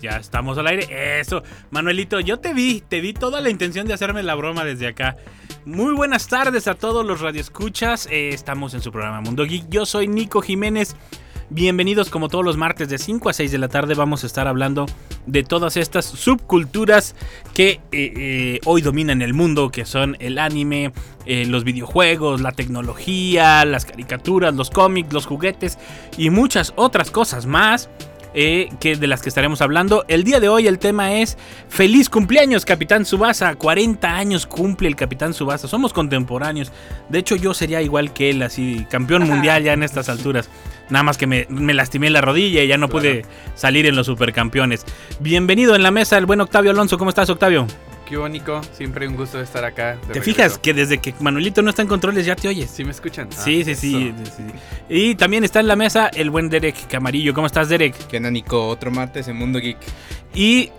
Ya estamos al aire. Eso, Manuelito, yo te vi, te vi toda la intención de hacerme la broma desde acá. Muy buenas tardes a todos los radioescuchas. Eh, estamos en su programa Mundo Geek. Yo soy Nico Jiménez. Bienvenidos como todos los martes de 5 a 6 de la tarde. Vamos a estar hablando de todas estas subculturas que eh, eh, hoy dominan el mundo, que son el anime, los videojuegos, la tecnología, las caricaturas, los cómics, los juguetes y muchas otras cosas más eh, que de las que estaremos hablando. El día de hoy el tema es feliz cumpleaños Capitán Subasa. 40 años cumple el Capitán Subasa. Somos contemporáneos. De hecho yo sería igual que él, así campeón mundial ya en estas alturas. Nada más que me, me lastimé la rodilla y ya no pude salir en los supercampeones. Bienvenido en la mesa el buen Octavio Alonso. ¿Cómo estás Octavio? ¿Qué hubo, Nico? Siempre un gusto estar acá. ¿Te regreso. fijas que desde que Manuelito no está en controles ya te oyes? ¿Sí me escuchan? Ah, Sí, sí, sí. Y también está en la mesa el buen Derek Camarillo. ¿Cómo estás, Derek? ¿Qué onda, Nico? Otro martes en Mundo Geek. Y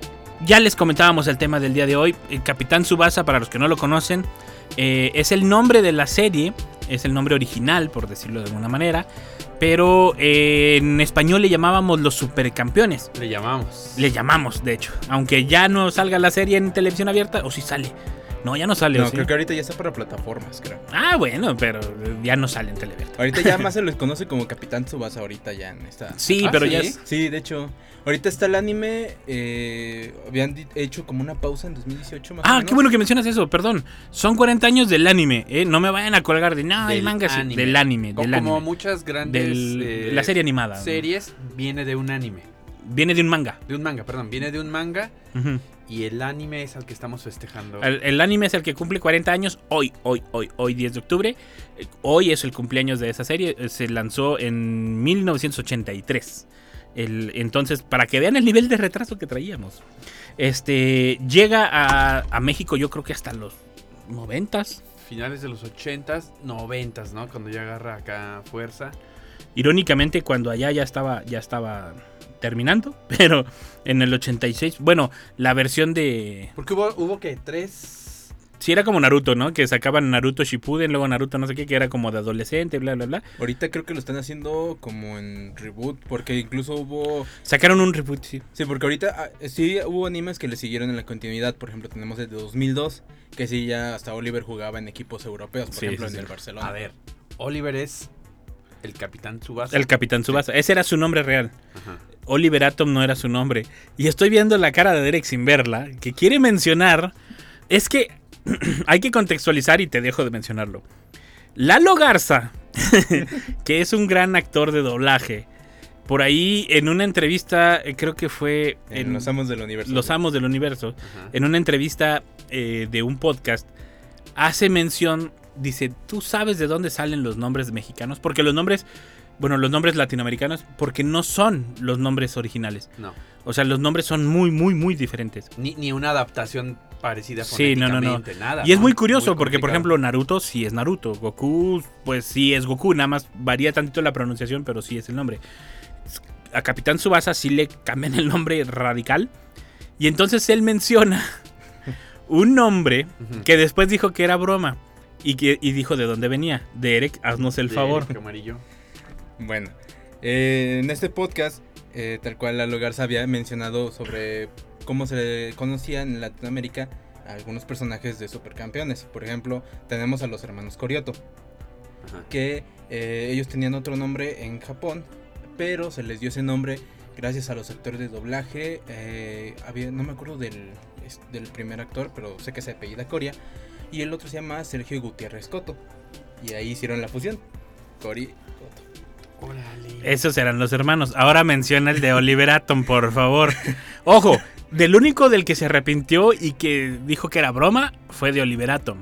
ya les comentábamos el tema del día de hoy. El Capitán Subasa, para los que no lo conocen, eh, es el nombre de la serie. Es el nombre original, por decirlo de alguna manera. Pero eh, en español le llamábamos los supercampeones. Le llamamos. Le llamamos, de hecho. Aunque ya no salga la serie en televisión abierta, o si sale. No, ya no sale. ¿o No, sí? creo que ahorita ya está para plataformas, creo. Ah, bueno, pero ya no sale en televisión. Ahorita ya más se les conoce como Capitán Tsubasa ahorita ya en esta. Sí, Ah, pero ¿sí? ya es. Sí, de hecho, ahorita está el anime. eh, habían hecho como una pausa en 2018 más o Ah, menos. qué bueno que mencionas eso, perdón. Son 40 años del anime, ¿eh? No me vayan a colgar de, no, el Del manga es anime. del anime, del Como anime. muchas grandes. Del- eh, la serie animada. ¿no? Series viene de un anime. Viene de un manga. De un manga, perdón. Viene de un manga y el anime es al que estamos festejando. el, el anime es el que cumple 40 años hoy, hoy, hoy, hoy 10 de octubre. Hoy es el cumpleaños de esa serie. eh, Se lanzó en 1983. El, entonces, para que vean el nivel de retraso que traíamos. Este llega a, a México, yo creo que hasta los 90s. Finales de los 80s, 90s, ¿no? Cuando ya agarra acá fuerza. Irónicamente, cuando allá ya estaba, ya estaba terminando, pero en el 86, bueno, la versión de... Porque hubo, hubo que tres. Sí, era como Naruto, ¿no? Que sacaban Naruto Shippuden, luego Naruto no sé qué, que era como de adolescente, bla, bla, bla. Ahorita creo que lo están haciendo como en reboot, porque incluso hubo... Sacaron un reboot, sí. Sí, porque ahorita ah, sí hubo animes que le siguieron en la continuidad. Por ejemplo, tenemos el de 2002, que sí ya hasta Oliver jugaba en equipos europeos, por Sí, ejemplo, sí, en sí. el Barcelona. A ver, Oliver es el Capitán Tsubasa. El Capitán Tsubasa. Ese era su nombre real. Ajá. Oliver Atom no era su nombre. Y estoy viendo la cara de Derek sin verla, que quiere mencionar. Es que hay que contextualizar y te dejo de mencionarlo. Lalo Garza, que es un gran actor de doblaje. Por ahí en una entrevista, eh, creo que fue En Los Amos del Universo. Los Amos del Universo, Ajá. en una entrevista eh, de un podcast, hace mención, dice, ¿tú sabes de dónde salen los nombres mexicanos? Porque los nombres, bueno, los nombres latinoamericanos, porque no son los nombres originales. No. O sea, los nombres son muy, muy, muy diferentes. Ni, ni una adaptación parecida Sí, no, no, no. nada. Y es ¿no? muy curioso porque, por ejemplo, Naruto sí es Naruto. Goku, pues sí es Goku. Nada más varía tantito la pronunciación, pero sí es el nombre. A Capitán Subasa sí le cambian el nombre radical. Y entonces él menciona un nombre que después dijo que era broma. Y, que, y dijo de dónde venía. Derek, haznos el De favor. Eric Amarillo. Bueno, eh, en este podcast, eh, tal cual Lalo Garza había mencionado sobre cómo se conocían en Latinoamérica a algunos personajes de supercampeones. Por ejemplo, tenemos a los hermanos Corioto, Ajá. que eh, ellos tenían otro nombre en Japón, pero se les dio ese nombre gracias a los actores de doblaje. eh, había, no me acuerdo del, del primer actor, pero sé que se apellida Coria. Y el otro se llama Sergio Gutiérrez Coto. Y ahí hicieron la fusión. Cori Coto. Órale. Esos eran los hermanos. Ahora menciona el de Oliver Atom, por favor. Ojo, del único del que se arrepintió y que dijo que era broma fue de Oliver Atom.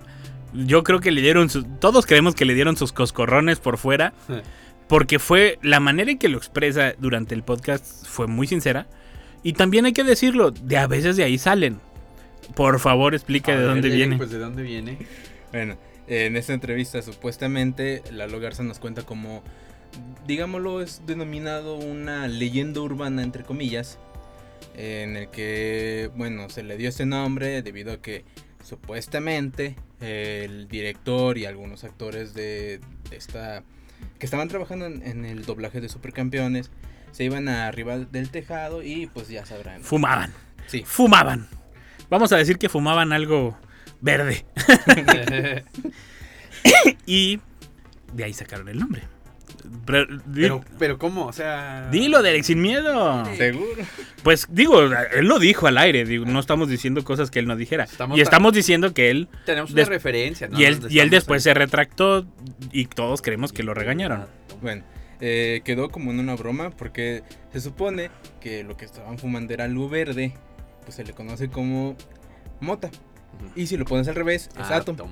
Yo creo que le dieron sus, todos creemos que le dieron sus coscorrones por fuera, Porque fue la manera en que lo expresa durante el podcast fue muy sincera. Y también hay que decirlo, de a veces de ahí salen. Por favor, explica de ver, dónde viene. Pues de dónde viene. Bueno, en esta entrevista supuestamente Lalo Garza nos cuenta como, digámoslo, es denominado una leyenda urbana, entre comillas, en el que, bueno, se le dio ese nombre debido a que supuestamente el director y algunos actores de, de esta, que estaban trabajando en, en el doblaje de Supercampeones, se iban arriba del tejado y pues ya sabrán. Fumaban. Sí. Fumaban. Vamos a decir que fumaban algo verde. y de ahí sacaron el nombre. Pero, pero, pero ¿cómo? O sea... dilo, Derek, sin miedo. Seguro. Pues digo, él lo dijo al aire. Digo, no estamos diciendo cosas que él no dijera. Estamos y estamos diciendo que él. Tenemos una Des- referencia, ¿no? y él, y él después se retractó. Y todos creemos que lo regañaron. Bueno, eh, quedó como en una broma porque se supone que lo que estaban fumando era luz verde, pues se le conoce como mota. Y si lo pones al revés, es Atom. Tom.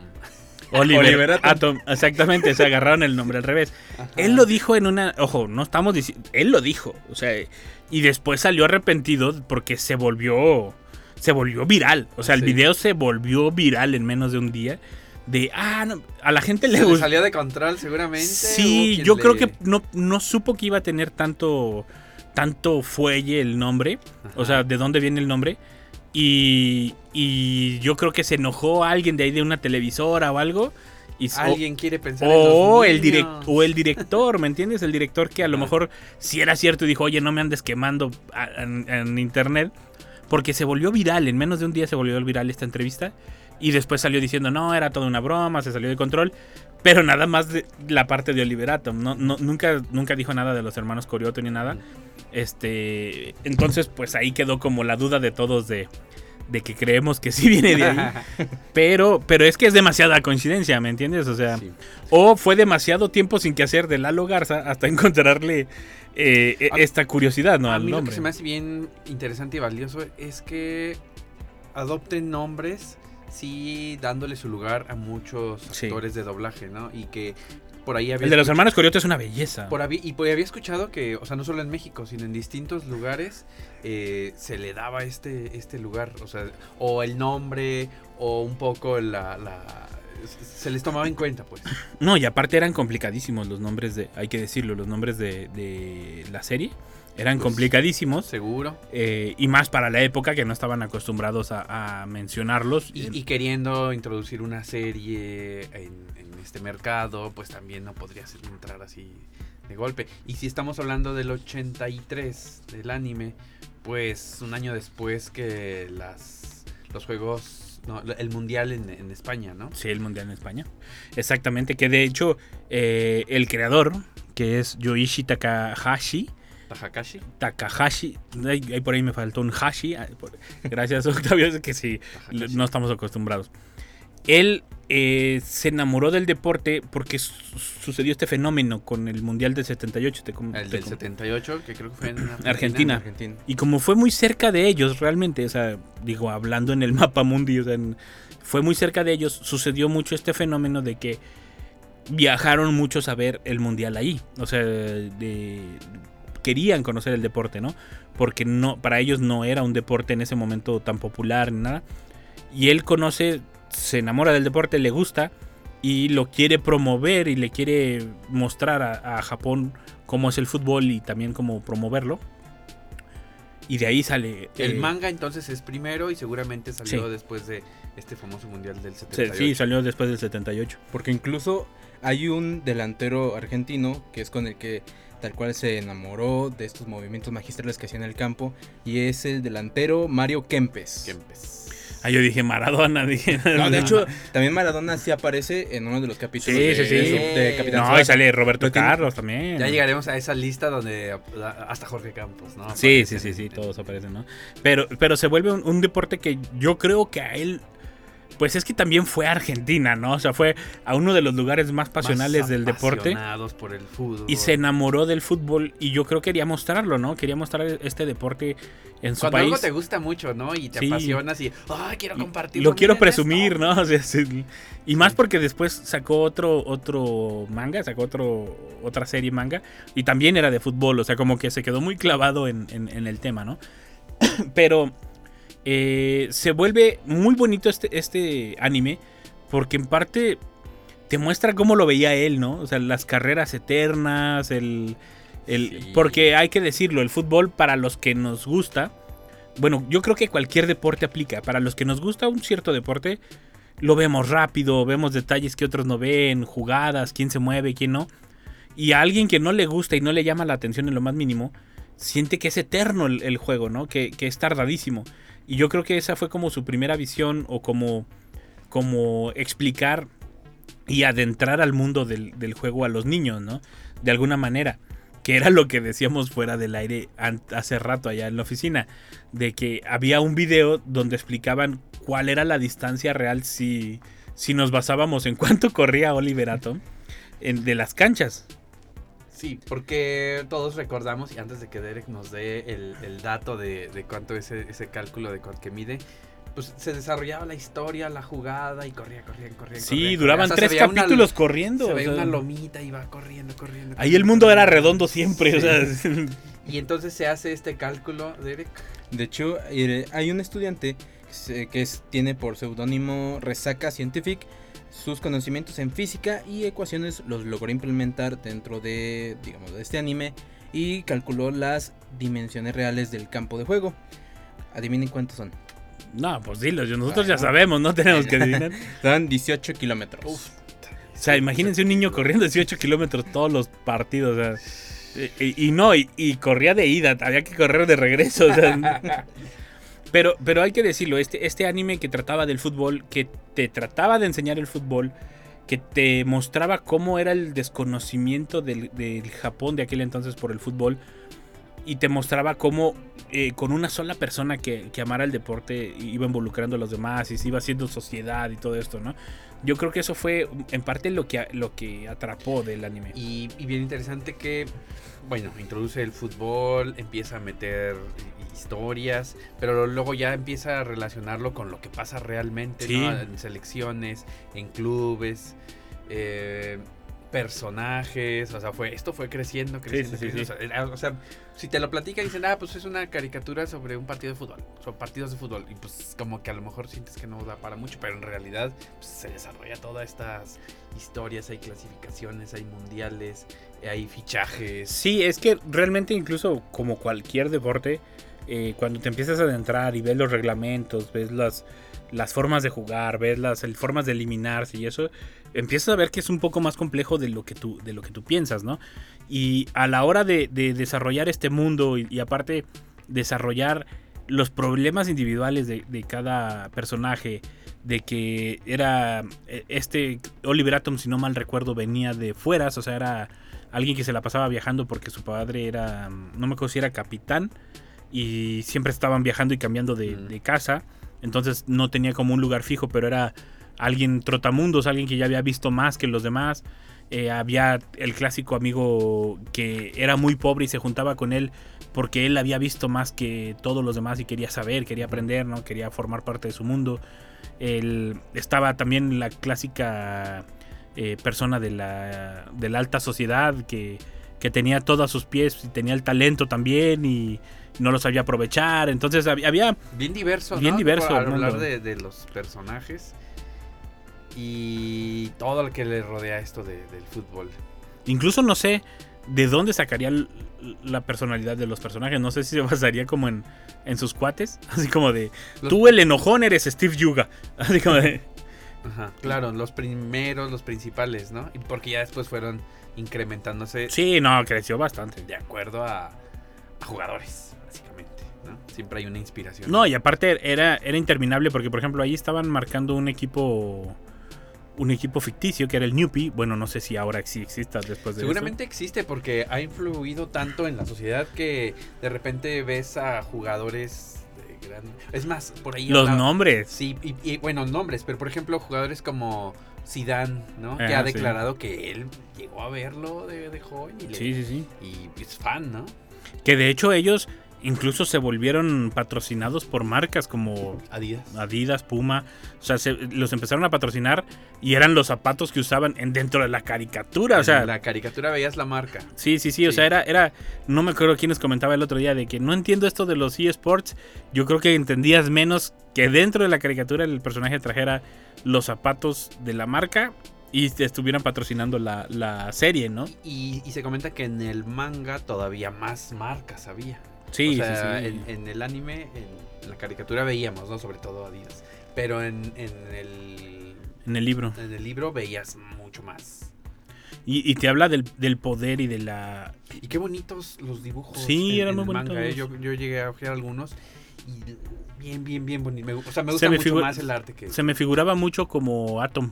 Oliver, Oliver Atom. Atom. Exactamente, se agarraron el nombre al revés. Él lo dijo en una. Ojo, no estamos diciendo. Él lo dijo. O sea, y después salió arrepentido porque se volvió. Se volvió viral. O sea, el Sí. video se volvió viral en menos de un día. De. Ah, no, a la gente le le gustó. salió de control seguramente. Sí, yo creo que no, no supo que iba a tener tanto. Tanto fuelle el nombre. O sea, de dónde viene el nombre. Y, y yo creo que se enojó alguien de ahí de una televisora o algo. Y, o- Alguien quiere pensar en o los el, direct, o el director, ¿me entiendes? El director que a lo mejor si era cierto y dijo, oye, no me andes quemando en, en internet. Porque se volvió viral, en menos de un día se volvió viral esta entrevista. Y después salió diciendo, no, era toda una broma, se salió de control. Pero nada más de la parte de Oliver Atom. No, no, nunca, nunca dijo nada de los hermanos Corioto ni nada. Este, entonces, pues ahí quedó como la duda de todos de, de que creemos que sí viene de ahí. Pero, pero es que es demasiada coincidencia, ¿me entiendes? O sea, Sí. o fue demasiado tiempo sin que hacer de Lalo Garza hasta encontrarle eh, e- A- esta curiosidad, ¿no? A al mí lo que nombre. se me hace bien interesante y valioso es que adopten nombres, sí, dándole su lugar a muchos Sí. actores de doblaje, ¿no? Y que por ahí había El de los hermanos Corioto es una belleza. por y por había escuchado que, o sea, no solo en México, sino en distintos lugares eh, se le daba este, este lugar, o sea, o el nombre, o un poco la, la- se les tomaba en cuenta, pues. No, y aparte eran complicadísimos los nombres de, hay que decirlo, los nombres de, de la serie. Eran Pues, complicadísimos. Seguro. eh, y más para la época que no estaban acostumbrados a, a mencionarlos. Y, y queriendo introducir una serie en, en este mercado, pues también no podría ser entrar así de golpe. Y si estamos hablando del 83 del anime, pues un año después que las los juegos, no, el mundial en, en España, ¿no? Sí, el Mundial en España. Exactamente, que de hecho eh, el creador, que es Yoichi Takahashi, Takakashi. Takahashi, ahí, por ahí me faltó un hashi, gracias Octavio, es que sí, Takahashi. no estamos acostumbrados. Él eh, se enamoró del deporte porque su- sucedió este fenómeno con el Mundial del 78. te com- El del com- 78, que creo que fue en Argentina. Argentina. Argentina. Y como fue muy cerca de ellos realmente, o sea, digo, hablando en el mapa mundi, o sea, en- fue muy cerca de ellos, sucedió mucho este fenómeno de que viajaron muchos a ver el mundial ahí. O sea, de- querían conocer el deporte, ¿no? Porque no, para ellos no era un deporte en ese momento tan popular ni nada. Y él conoce, se enamora del deporte, le gusta y lo quiere promover y le quiere mostrar a, a Japón cómo es el fútbol y también cómo promoverlo. Y de ahí sale. El eh, manga entonces es primero y seguramente salió Sí. después de este famoso mundial del se- 78. Sí, salió después del 78. Porque incluso hay un delantero argentino que es con el que tal cual se enamoró de estos movimientos magistrales que hacía en el campo y es el delantero Mario Kempes. Kempes. Ah, yo dije Maradona, dije. No, de hecho, también Maradona sí aparece en uno de los capítulos Sí, de, sí, sí. de- Capitán No, y sale Roberto Carlos también. Ya llegaremos a esa lista donde hasta Jorge Campos, ¿no? Sí, Aparecen sí, sí, en- sí, en- todos aparecen, ¿no? Pero, pero se vuelve un, un deporte que yo creo que a él pues es que también fue a Argentina, ¿no? O sea, fue a uno de los lugares más pasionales Más del deporte. por el fútbol. Y se enamoró del fútbol y yo creo que quería mostrarlo, ¿no? Quería mostrar este deporte en su Cuando país. algo te gusta mucho, ¿no? Y te Sí. apasionas y, ay, quiero compartirlo. Lo quiero miren esto". presumir, ¿no? O sea, sí. Y más porque después sacó otro, otro manga, sacó otro, otra serie manga, y también era de fútbol, o sea, como que se quedó muy clavado en, en- en el tema, ¿no? Pero eh, se vuelve muy bonito este, este anime, porque en parte te muestra cómo lo veía él, ¿no? O sea, las carreras eternas, el... el Sí. Porque hay que decirlo, el fútbol para los que nos gusta, bueno, yo creo que cualquier deporte aplica. Para los que nos gusta un cierto deporte, lo vemos rápido, vemos detalles que otros no ven, jugadas, quién se mueve, quién no. Y a alguien que no le gusta y no le llama la atención en lo más mínimo, siente que es eterno el, el juego, ¿no? Que, que es tardadísimo. Y yo creo que esa fue como su primera visión o como, como explicar y adentrar al mundo del, del juego a los niños, ¿no? De alguna manera. Que era lo que decíamos fuera del aire hace rato allá en la oficina. De que había un video donde explicaban cuál era la distancia real si, si nos basábamos en cuánto corría Oliver Atom en- de las canchas. Sí, porque todos recordamos, y antes de que Derek nos dé el, el dato de, de cuánto ese, ese cálculo de cuánto que mide, pues se desarrollaba la historia, la jugada y corría, corría, corría. Sí, corría, duraban corría. O sea, tres se veía una- capítulos corriendo. Se o veía sea, una lomita y va corriendo, corriendo. ahí el corriendo, mundo era redondo siempre. o sea, Y entonces se hace este cálculo, Derek. De hecho, eh, hay un estudiante que, se- que es- tiene por seudónimo Resaca Scientific. Sus conocimientos en física y ecuaciones los logró implementar dentro de, digamos, de este anime y calculó las dimensiones reales del campo de juego. Adivinen cuántos son. no, pues dilo, nosotros ya sabemos, no tenemos que adivinar. Son 18 kilómetros. O sea, imagínense un niño corriendo 18 kilómetros todos los partidos. o sea, y, y no, y, y corría de ida, había que correr de regreso. o sea, pero, pero hay que decirlo, este, este anime que trataba del fútbol, que te trataba de enseñar el fútbol, que te mostraba cómo era el desconocimiento del, Japón de aquel entonces por el fútbol, y te mostraba cómo eh, con una sola persona que, que amara el deporte iba involucrando a los demás y se iba haciendo sociedad y todo esto, ¿no? Yo creo que eso fue en parte lo que, lo que atrapó del anime. Y, y bien interesante que, bueno, introduce el fútbol, empieza a meter historias, pero luego ya empieza a relacionarlo con lo que pasa realmente, Sí. ¿no? En selecciones, en clubes, eh, personajes, o sea, fue esto fue creciendo, creciendo, sí, sí, creciendo, O, sea, era- o sea, si te lo platican dicen, ah, pues es una caricatura sobre un partido de fútbol, son partidos de fútbol, y pues como que a lo mejor sientes que no da para mucho, pero en realidad pues, se desarrolla todas estas historias, hay clasificaciones, hay mundiales, hay fichajes. Sí, es que realmente incluso como cualquier deporte, eh, cuando te empiezas a adentrar y ves los reglamentos, ves las, las formas de jugar, ves las formas de eliminarse y eso, empiezas a ver que es un poco más complejo de lo que tú, de lo que tú piensas, ¿no? Y a la hora de, de desarrollar este mundo y, y aparte desarrollar los problemas individuales de, de cada personaje, de que era eh, este Oliver Atom, si no mal recuerdo, venía de fueras, o sea, era alguien que se la pasaba viajando porque su padre era, no me acuerdo si era capitán, y siempre estaban viajando y cambiando de, Mm. de casa, entonces no tenía como un lugar fijo, pero era alguien trotamundos, alguien que ya había visto más que los demás. Eh, había el clásico amigo que era muy pobre y se juntaba con él porque él había visto más que todos los demás y quería saber, quería aprender, ¿no? quería formar parte de su mundo. Él, estaba también la clásica eh, persona de la, de la alta sociedad que, que tenía todo a sus pies y tenía el talento también y no lo sabía aprovechar. Entonces había, había Bien diverso, Bien ¿no? diverso el hablar de, de los personajes y todo lo que le rodea esto de- del fútbol. Incluso no sé de dónde sacaría la personalidad de los personajes. No sé si se basaría como en, en sus cuates. Así como de, Los- tú el enojón eres Steve Yuga. Así como de, Ajá, claro, los primeros, los principales, ¿no? Y porque ya después fueron incrementándose sí, no, creció bastante. de acuerdo a, a jugadores, ¿no? Siempre hay una inspiración. No, y aparte era, era interminable porque, por ejemplo, ahí estaban marcando un equipo un equipo ficticio que era el Newpie. Bueno, no sé si ahora sí exista después de Seguramente existe porque ha influido tanto en la sociedad que de repente ves a jugadores grande. Es más, por ahí. Los hablaba- nombres. Sí, y, y, bueno, nombres, pero por ejemplo, jugadores como Zidane, ¿no? que ha sí. declarado que él llegó a verlo de, de joven y, le- Sí, sí, sí. y es fan, ¿no? Que de hecho ellos incluso se volvieron patrocinados por marcas como Adidas. Adidas, Puma. O sea, se- los empezaron a patrocinar y eran los zapatos que usaban en, dentro de la caricatura. O sea, en la caricatura veías la marca. Sí, sí, sí, o sea, era, era, no me acuerdo quién les comentaba el otro día de que no entiendo esto de los eSports, yo creo que entendías menos que dentro de la caricatura el personaje trajera los zapatos de la marca y estuvieran patrocinando la, la serie, ¿no? Y, y se comenta que en el manga todavía más marcas había. Sí, o sí, sea, sí. En, en el anime, en la caricatura veíamos, ¿no? Sobre todo Adidas. Pero en, en el, En el libro. en el libro veías mucho más. Y, y te habla del, del poder y de la... Y qué bonitos los dibujos. Sí, en- eran muy manga, bonitos. ¿eh? Yo, yo llegué a ojear algunos y bien, bien, bien bonito. O sea, me Se gusta me mucho más el arte que... Se me figuraba mucho como Atom.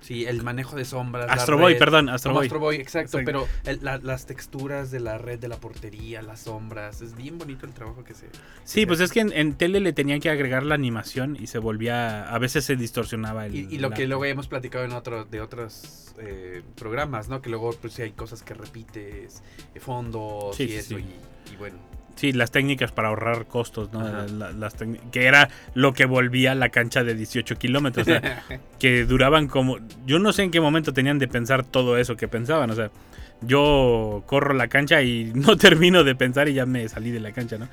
Sí, el manejo de sombras. Astro Boy, red. perdón, Astro Boy. Astro Boy, exacto, Exacto. pero el- la- las texturas de la red de la portería, las sombras, es bien bonito el trabajo que se... Sí, pues es que en, en tele le tenían que agregar la animación y se volvía, a veces se distorsionaba el... Y, y lo la- que luego hemos platicado en otro, de otros eh, programas, ¿no? Que luego pues sí hay cosas que repites, eh, fondos Sí, y sí, eso, sí. Y, y bueno. Sí, las técnicas para ahorrar costos, ¿no? Las técni- que era lo que volvía la cancha de 18 kilómetros. O sea, que duraban como... Yo no sé en qué momento tenían de pensar todo eso que pensaban. O sea, yo corro la cancha y no termino de pensar y ya me salí de la cancha, ¿no?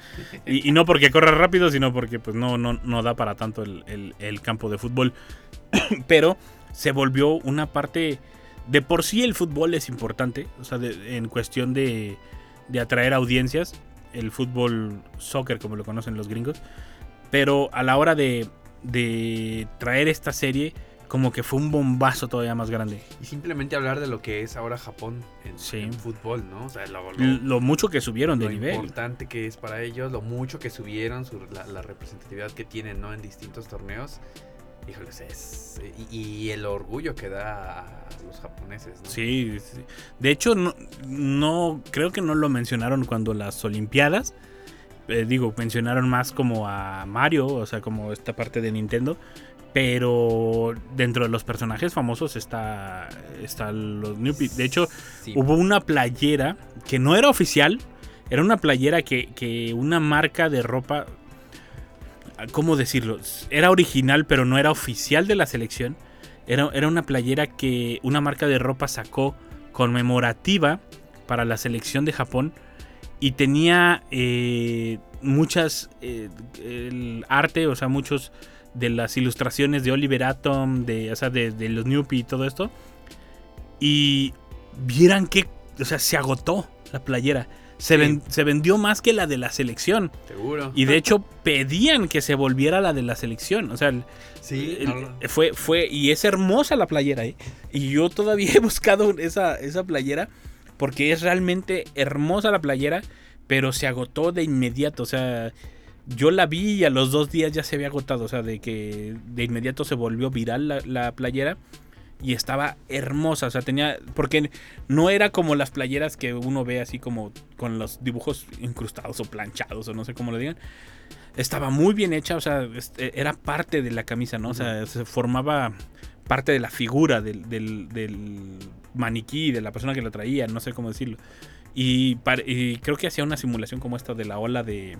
Y, y no porque corra rápido, sino porque pues no, no, no da para tanto el, el- el campo de fútbol. Pero se volvió una parte... De por sí el fútbol es importante, o sea, de- en cuestión de, de atraer audiencias, el fútbol soccer como lo conocen los gringos, pero a la hora de, de traer esta serie, como que fue un bombazo todavía más grande. Y simplemente hablar de lo que es ahora Japón en, Sí. en fútbol, ¿no? O sea, lo, lo- Lo mucho que subieron de lo nivel. importante que es para ellos, lo mucho que subieron, su- la, la representatividad que tienen, ¿no? En distintos torneos. Híjoles, es... Y, y el orgullo que da a los japoneses, ¿no? Sí, sí. de hecho no, no creo que no lo mencionaron cuando las Olimpiadas. Eh, digo, mencionaron más como a Mario, o sea, como esta parte de Nintendo. Pero dentro de los personajes famosos está, está los Newpie. De hecho, Sí. hubo una playera que no era oficial. Era una playera que, que una marca de ropa. ¿Cómo decirlo? Era original, pero no era oficial de la selección. Era, era una playera que una marca de ropa sacó conmemorativa para la selección de Japón. Y tenía eh, muchas. eh, arte, o sea, muchos de las ilustraciones de Oliver Atom, de, o sea, de, de los Newpie y todo esto. Y vieran que, o sea, se agotó la playera. Se, Sí. ven- se vendió más que la de la selección. Seguro. Y de hecho pedían que se volviera la de la selección. O sea, Sí, el- no lo- fue, fue, y es hermosa la playera, ¿eh? Y yo todavía he buscado esa, esa playera porque es realmente hermosa la playera, pero se agotó de inmediato. O sea, yo la vi y a los dos días ya se había agotado. O sea, de que de inmediato se volvió viral la, la playera. Y estaba hermosa, o sea, tenía. Porque no era como las playeras que uno ve así como con los dibujos incrustados o planchados o no sé cómo lo digan. Estaba muy bien hecha, o sea, este, era parte de la camisa, ¿no? O sea, se formaba parte de la figura del, del, del maniquí, de la persona que la traía, no sé cómo decirlo. Y creo que hacía una simulación como esta de la ola de.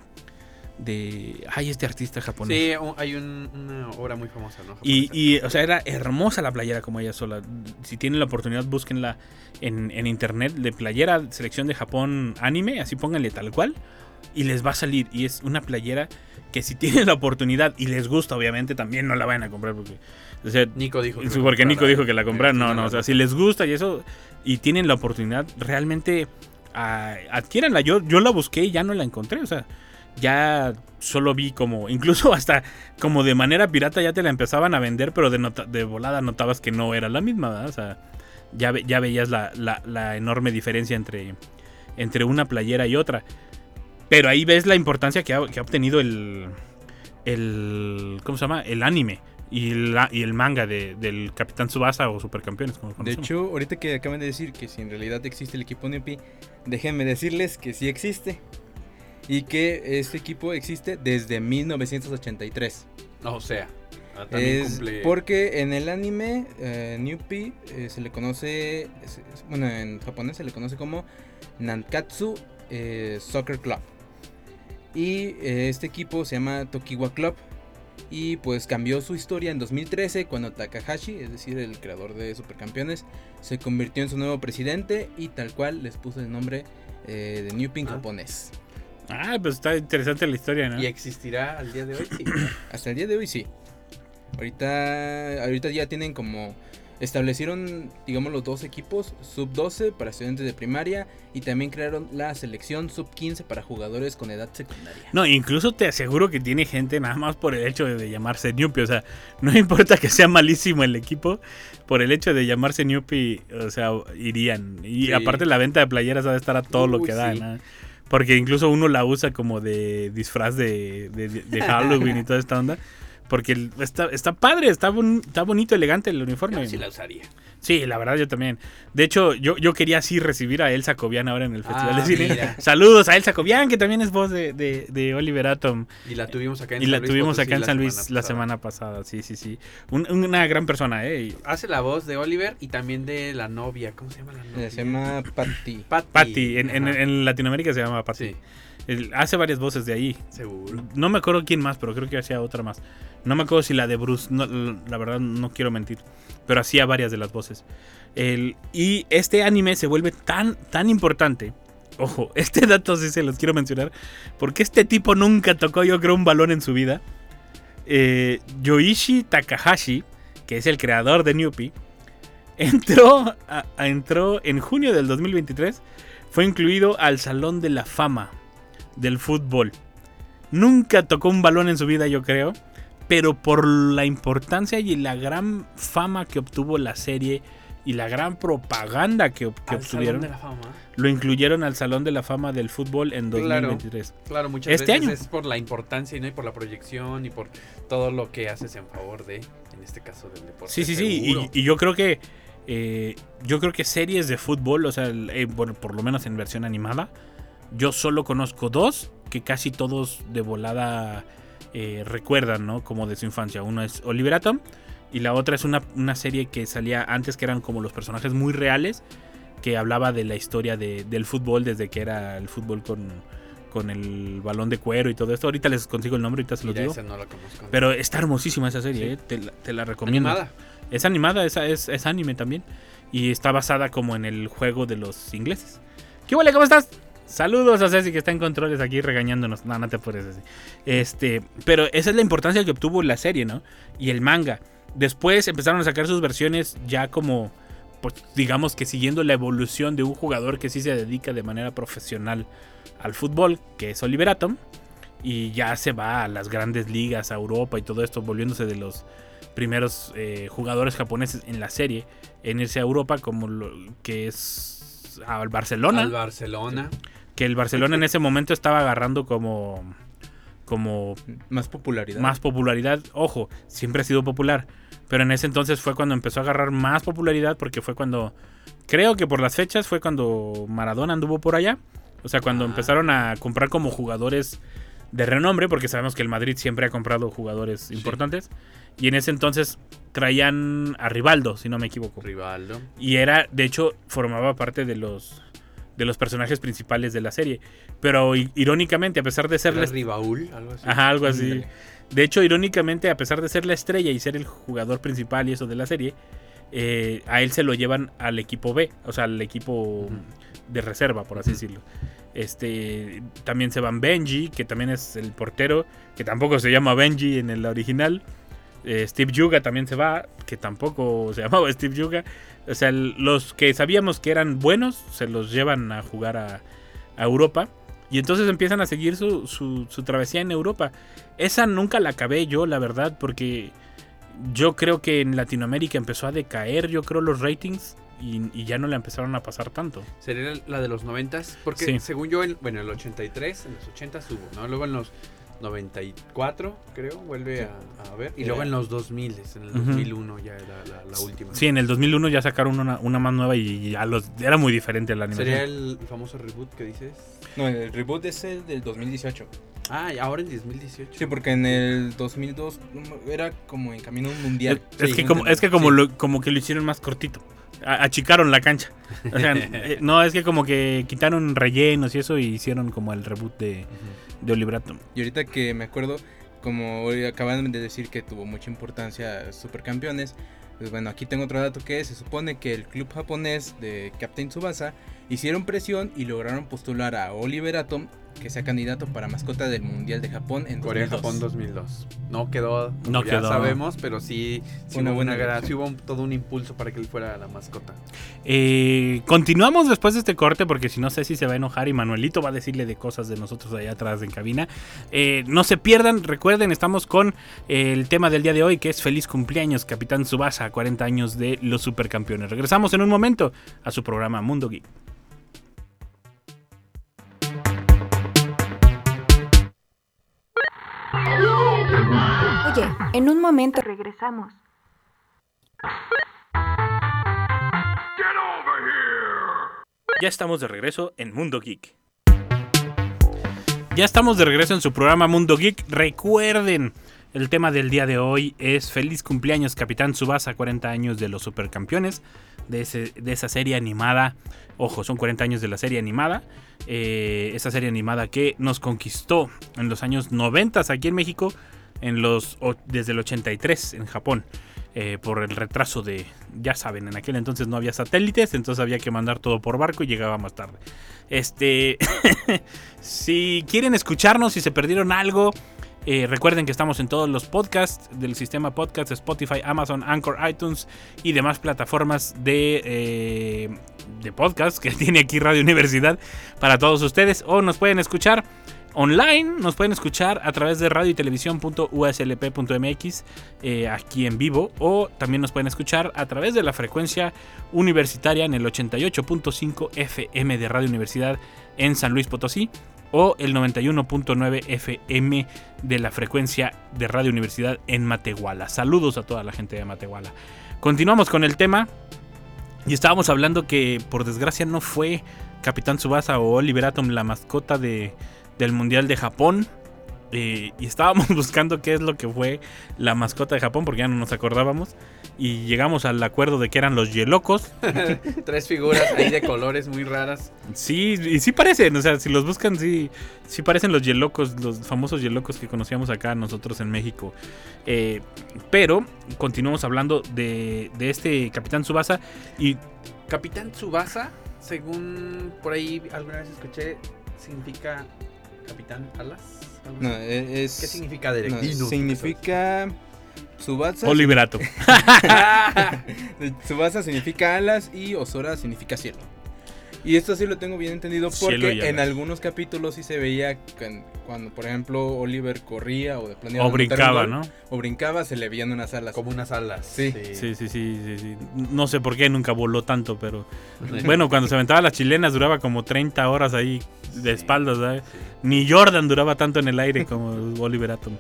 De ay, este artista japonés. Sí, hay un- una obra muy famosa, ¿no? Y, Japonesa. y, o sea, era hermosa la playera como ella sola. Si tienen la oportunidad, búsquenla en, en internet de playera selección de Japón anime, así pónganle tal cual, y les va a salir. Y es una playera que si tienen la oportunidad y les gusta, obviamente también no la vayan a comprar porque... o sea, Nico dijo que porque Nico dijo que la compraran. No, no, o sea, si les gusta y eso, y tienen la oportunidad, realmente adquiéranla. Yo, yo la busqué y ya no la encontré, o sea, ya solo vi como, incluso hasta como de manera pirata ya te la empezaban a vender, pero de, nota- de volada notabas que no era la misma, ¿verdad? O sea, ya, ve- ya veías la, la- la enorme diferencia entre, entre una playera y otra. Pero ahí ves la importancia que ha, que ha obtenido el, el. ¿Cómo se llama? El anime y el, y el manga de- del Capitán Subasa o Supercampeones. Como De hecho, ahorita que acaban de decir que si en realidad existe el equipo Newpie, déjenme decirles que sí existe. Y que este equipo existe desde 1983. O sea, ah, Es cumple. porque en el anime eh, New P eh, se le conoce, es- bueno, en japonés se le conoce como Nankatsu eh, Soccer Club. Y eh, este equipo se llama Tokiwa Club. Y pues cambió su historia en 2013 cuando Takahashi, es decir, el creador de Supercampeones, se convirtió en su nuevo presidente y tal cual les puso el nombre de New Pin Ah. japonés. Ah, pues está interesante la historia, ¿no? ¿Y existirá al día de hoy? Sí. Hasta el día de hoy sí. Ahorita, ahorita ya tienen como establecieron, digamos, los dos equipos, sub 12 para estudiantes de primaria y también crearon la selección sub 15 para jugadores con edad secundaria. No, incluso te aseguro que tiene gente nada más por el hecho de, de llamarse Newpie. O sea, no importa que sea malísimo el equipo, por el hecho de llamarse Newpie, o sea, irían. Y Sí. aparte la venta de playeras va a estar a todo lo que da, sí. ¿no? Porque incluso uno la usa como de disfraz de, de- de Halloween y toda esta onda. Porque está, está padre, está, bon- está bonito, elegante el uniforme. Yo sí la usaría. Sí, la verdad yo también. De hecho, yo, yo quería así recibir a Elsa Cobian ahora en el Festival Ah, de Cine. mira. Saludos a Elsa Cobian, que también es voz de, de, de Oliver Atom. Y la tuvimos acá en Y San la Luis tuvimos Potosí acá en la San Luis semana la semana pasada, sí, sí, sí. Un- una gran persona, ¿eh? Y Hace la voz de Oliver y también de la novia. ¿Cómo se llama la novia? Se llama Patty. Patty. Patty, en, en- en Latinoamérica se llama Patty. Sí, Él hace varias voces de ahí. seguro. No me acuerdo quién más, pero creo que hacía otra más. No me acuerdo si la de Bruce, no, la verdad no quiero mentir, pero hacía varias de las voces. El- y este anime se vuelve tan, tan importante. Ojo, este dato sí se los quiero mencionar, porque este tipo nunca tocó, yo creo, un balón en su vida. Eh, Yoichi Takahashi, que es el creador de Newpie, entró, a- a- entró en junio del 2023, fue incluido al Salón de la Fama del fútbol. Nunca tocó un balón en su vida, yo creo. Pero por la importancia y la gran fama que obtuvo la serie y la gran propaganda que, obtuvieron, de la Fama. lo incluyeron al Salón de la Fama del fútbol en Claro. 2023. Claro, muchas Este veces año. es por la importancia y no y por la proyección y por todo lo que haces en favor de, en este caso del deporte. Sí, sí, sí. Y, y yo creo que eh, yo creo que series de fútbol, o sea, eh, bueno, por lo menos en versión animada, yo solo conozco dos que casi todos de volada eh, recuerdan, ¿no? Como de su infancia. Uno es Oliver Atom y la otra es una, una serie que salía antes que eran como los personajes muy reales que hablaba de la historia de- del fútbol desde que era el fútbol con, con el balón de cuero y todo esto. Ahorita les consigo el nombre, ahorita se los Mira, digo. esa no la conozco. Pero está hermosísima esa serie, Sí. eh, te, la, te la recomiendo. animada. Es animada, esa es, es anime también. Y está basada como en el juego de los ingleses. ¿Qué huele? ¿Cómo estás? Saludos a Ceci que está en controles aquí regañándonos. No, no te puedes decir. Este, pero esa es la importancia que obtuvo la serie, ¿no? Y el manga. Después empezaron a sacar sus versiones ya como, pues, digamos que siguiendo la evolución de un jugador que sí se dedica de manera profesional al fútbol, que es Oliver Atom. Y ya se va a las grandes ligas, a Europa y todo esto, volviéndose de los primeros eh, jugadores japoneses en la serie en irse a Europa, como lo que es al Barcelona. Al Barcelona. Que el Barcelona en ese momento estaba agarrando como, como Más popularidad. más popularidad. Ojo, siempre ha sido popular. Pero en ese entonces fue cuando empezó a agarrar más popularidad porque fue cuando, creo que por las fechas fue cuando Maradona anduvo por allá. O sea, cuando Ah. empezaron a comprar como jugadores de renombre, porque sabemos que el Madrid siempre ha comprado jugadores importantes. Y en ese entonces traían a Rivaldo, si no me equivoco. Rivaldo. Y era, de hecho, formaba parte de los de los personajes principales de la serie. Pero irónicamente, a pesar de ser ¿Era la Ribaúl? Algo así. Ajá, algo así. Ándale. De hecho, irónicamente, a pesar de ser la estrella y ser el jugador principal y eso de la serie, eh, a él se lo llevan al equipo B, o sea, al equipo de reserva, por así decirlo. Este, también se van Benji, que también es el portero, que tampoco se llama Benji en el original. Eh, Steve Yuga también se va, que tampoco se llamaba Steve Yuga. O sea, el- los que sabíamos que eran buenos se los llevan a jugar a, a Europa. Y entonces empiezan a seguir su, su- su travesía en Europa. Esa nunca la acabé yo, la verdad, porque yo creo que en Latinoamérica empezó a decaer, yo creo, los ratings y, y ya no la empezaron a pasar tanto. Sería la de los noventas. Porque Sí. según yo, en, bueno, en el 83, en los 80 hubo, ¿no? Luego en los 94, creo, vuelve a, a ver. Y Eh. luego en los 2000, en el Ujú. 2001 ya era la, la última. Sí, en el 2001 ya sacaron una, una más nueva y ya los, era muy diferente la animación. ¿Sería el famoso reboot que dices? No, el reboot es el del 2018. Ah, y ahora en 2018. Sí, porque en el 2002 no me- era como en camino a un mundial. Es, es Sí, que como, es que como, sí. lo, como que lo hicieron más cortito. Achicaron la cancha. O sea, eh, no, es que como que quitaron rellenos y eso y hicieron como el reboot de, de Oliver Atom. Y ahorita que me acuerdo, como hoy acaban de decir que tuvo mucha importancia Supercampeones, pues bueno, aquí tengo otro dato que se supone que el club japonés de Captain Tsubasa hicieron presión y lograron postular a Oliver Atom que sea candidato para mascota del Mundial de Japón en Corea-Japón 2002. 2002. No quedó, No ya quedó. sabemos, pero sí, sí Una hubo, buena una gra- elección. sí hubo un- todo un impulso para que él fuera la mascota. Eh, continuamos después de este corte porque si no sé si se va a enojar y Manuelito va a decirle de cosas de nosotros allá atrás en cabina. Eh, no se pierdan, recuerden, estamos con eh, el tema del día de hoy que es feliz cumpleaños Capitán Subasa, 40 años de los supercampeones. Regresamos en un momento a su programa Mundo Geek. Oye, en un momento regresamos. Ya estamos de regreso en Mundo Geek. Ya estamos de regreso en su programa Mundo Geek. Recuerden, el tema del día de hoy es feliz cumpleaños Capitán Subasa, 40 años de los supercampeones, de, esa serie animada. Ojo, son 40 años de la serie animada. eh, esa serie animada que nos conquistó en los años 90 aquí en México, en los, desde el 83 en Japón. eh, por el retraso de, ya saben, en aquel entonces no había satélites, entonces había que mandar todo por barco y llegaba más tarde. Este, si quieren escucharnos, si se perdieron algo, eh, recuerden que estamos en todos los podcasts del sistema podcast, Spotify, Amazon, Anchor, iTunes y demás plataformas de, eh, de podcast que tiene aquí Radio Universidad para todos ustedes. O nos pueden escuchar online, nos pueden escuchar a través de radio y televisión.uslp.mx eh, aquí en vivo. O también nos pueden escuchar a través de la frecuencia universitaria en el 88.5 FM de Radio Universidad en San Luis Potosí o el 91.9 FM de la frecuencia de Radio Universidad en Matehuala. Saludos a toda la gente de Matehuala. Continuamos con el tema y estábamos hablando que por desgracia no fue Capitán Subasa o Oliver Atom la mascota de, del Mundial de Japón. Eh, y estábamos buscando qué es lo que fue la mascota de Japón porque ya no nos acordábamos. Y llegamos al acuerdo de que eran los Yelocos. Tres figuras ahí de colores muy raras. Sí, y sí parecen, o sea, si los buscan, sí, sí parecen los yelocos, los famosos yelocos que conocíamos acá nosotros en México. Eh, pero continuamos hablando de, de este Capitán Subasa y Capitán Tsubasa, según por ahí alguna vez escuché, significa Capitán Alas. No, e- es. ¿Qué significa no, Directino? significa. Tsubasa. Oliver Atom. Tsubasa significa alas y Osora significa cielo. Y esto sí lo tengo bien entendido porque en algunos capítulos sí se veía que cuando, por ejemplo, Oliver corría o de planeaba O brincaba, gol, ¿no? O brincaba, se le veían unas alas. Como unas alas. Sí. Sí, sí, sí, sí, sí. No sé por qué nunca voló tanto, pero bueno, cuando se aventaba las chilenas duraba como 30 horas ahí de espaldas, ¿sabes? Ni Jordan duraba tanto en el aire como Oliver Atom.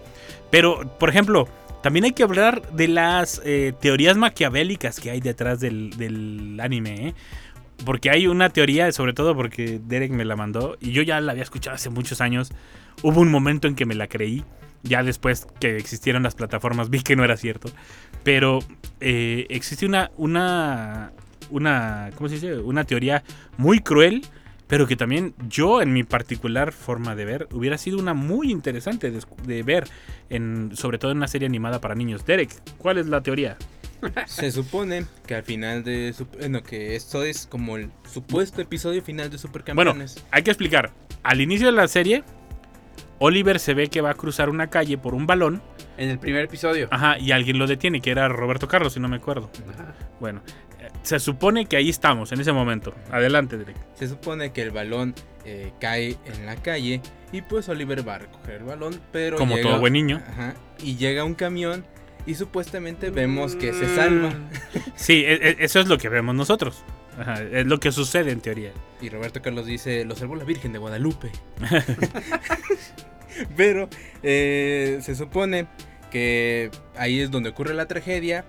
Pero, por ejemplo, también hay que hablar de las eh, teorías maquiavélicas que hay detrás del, del anime, ¿eh? Porque hay una teoría, sobre todo porque Derek me la mandó y yo ya la había escuchado hace muchos años. Hubo un momento en que me la creí. Ya después que existieron las plataformas vi que no era cierto. Pero eh, existe una, una, una, ¿cómo se dice? Una teoría muy cruel, pero que también yo, en mi particular forma de ver, hubiera sido una muy interesante de, de ver, en, sobre todo en una serie animada para niños. Derek, ¿cuál es la teoría? Se supone que al final de. Bueno, que esto es como el supuesto episodio final de Bueno, Supercampeones. hay que explicar. Al inicio de la serie, Oliver se ve que va a cruzar una calle por un balón. En el primer episodio. Ajá, y alguien lo detiene, que era Roberto Carlos, si no me acuerdo. Ajá. Bueno, se supone que ahí estamos, en ese momento. Adelante, Derek. Se supone que el balón eh, cae en la calle y pues Oliver va a recoger el balón, pero Como llega- todo buen niño. Ajá, y llega un camión y supuestamente vemos que se salva Sí, e- e- eso es lo que vemos nosotros. Ajá, es lo que sucede en teoría. y Roberto Carlos dice, lo salvó la Virgen de Guadalupe. Pero eh, se supone que ahí es donde ocurre la tragedia.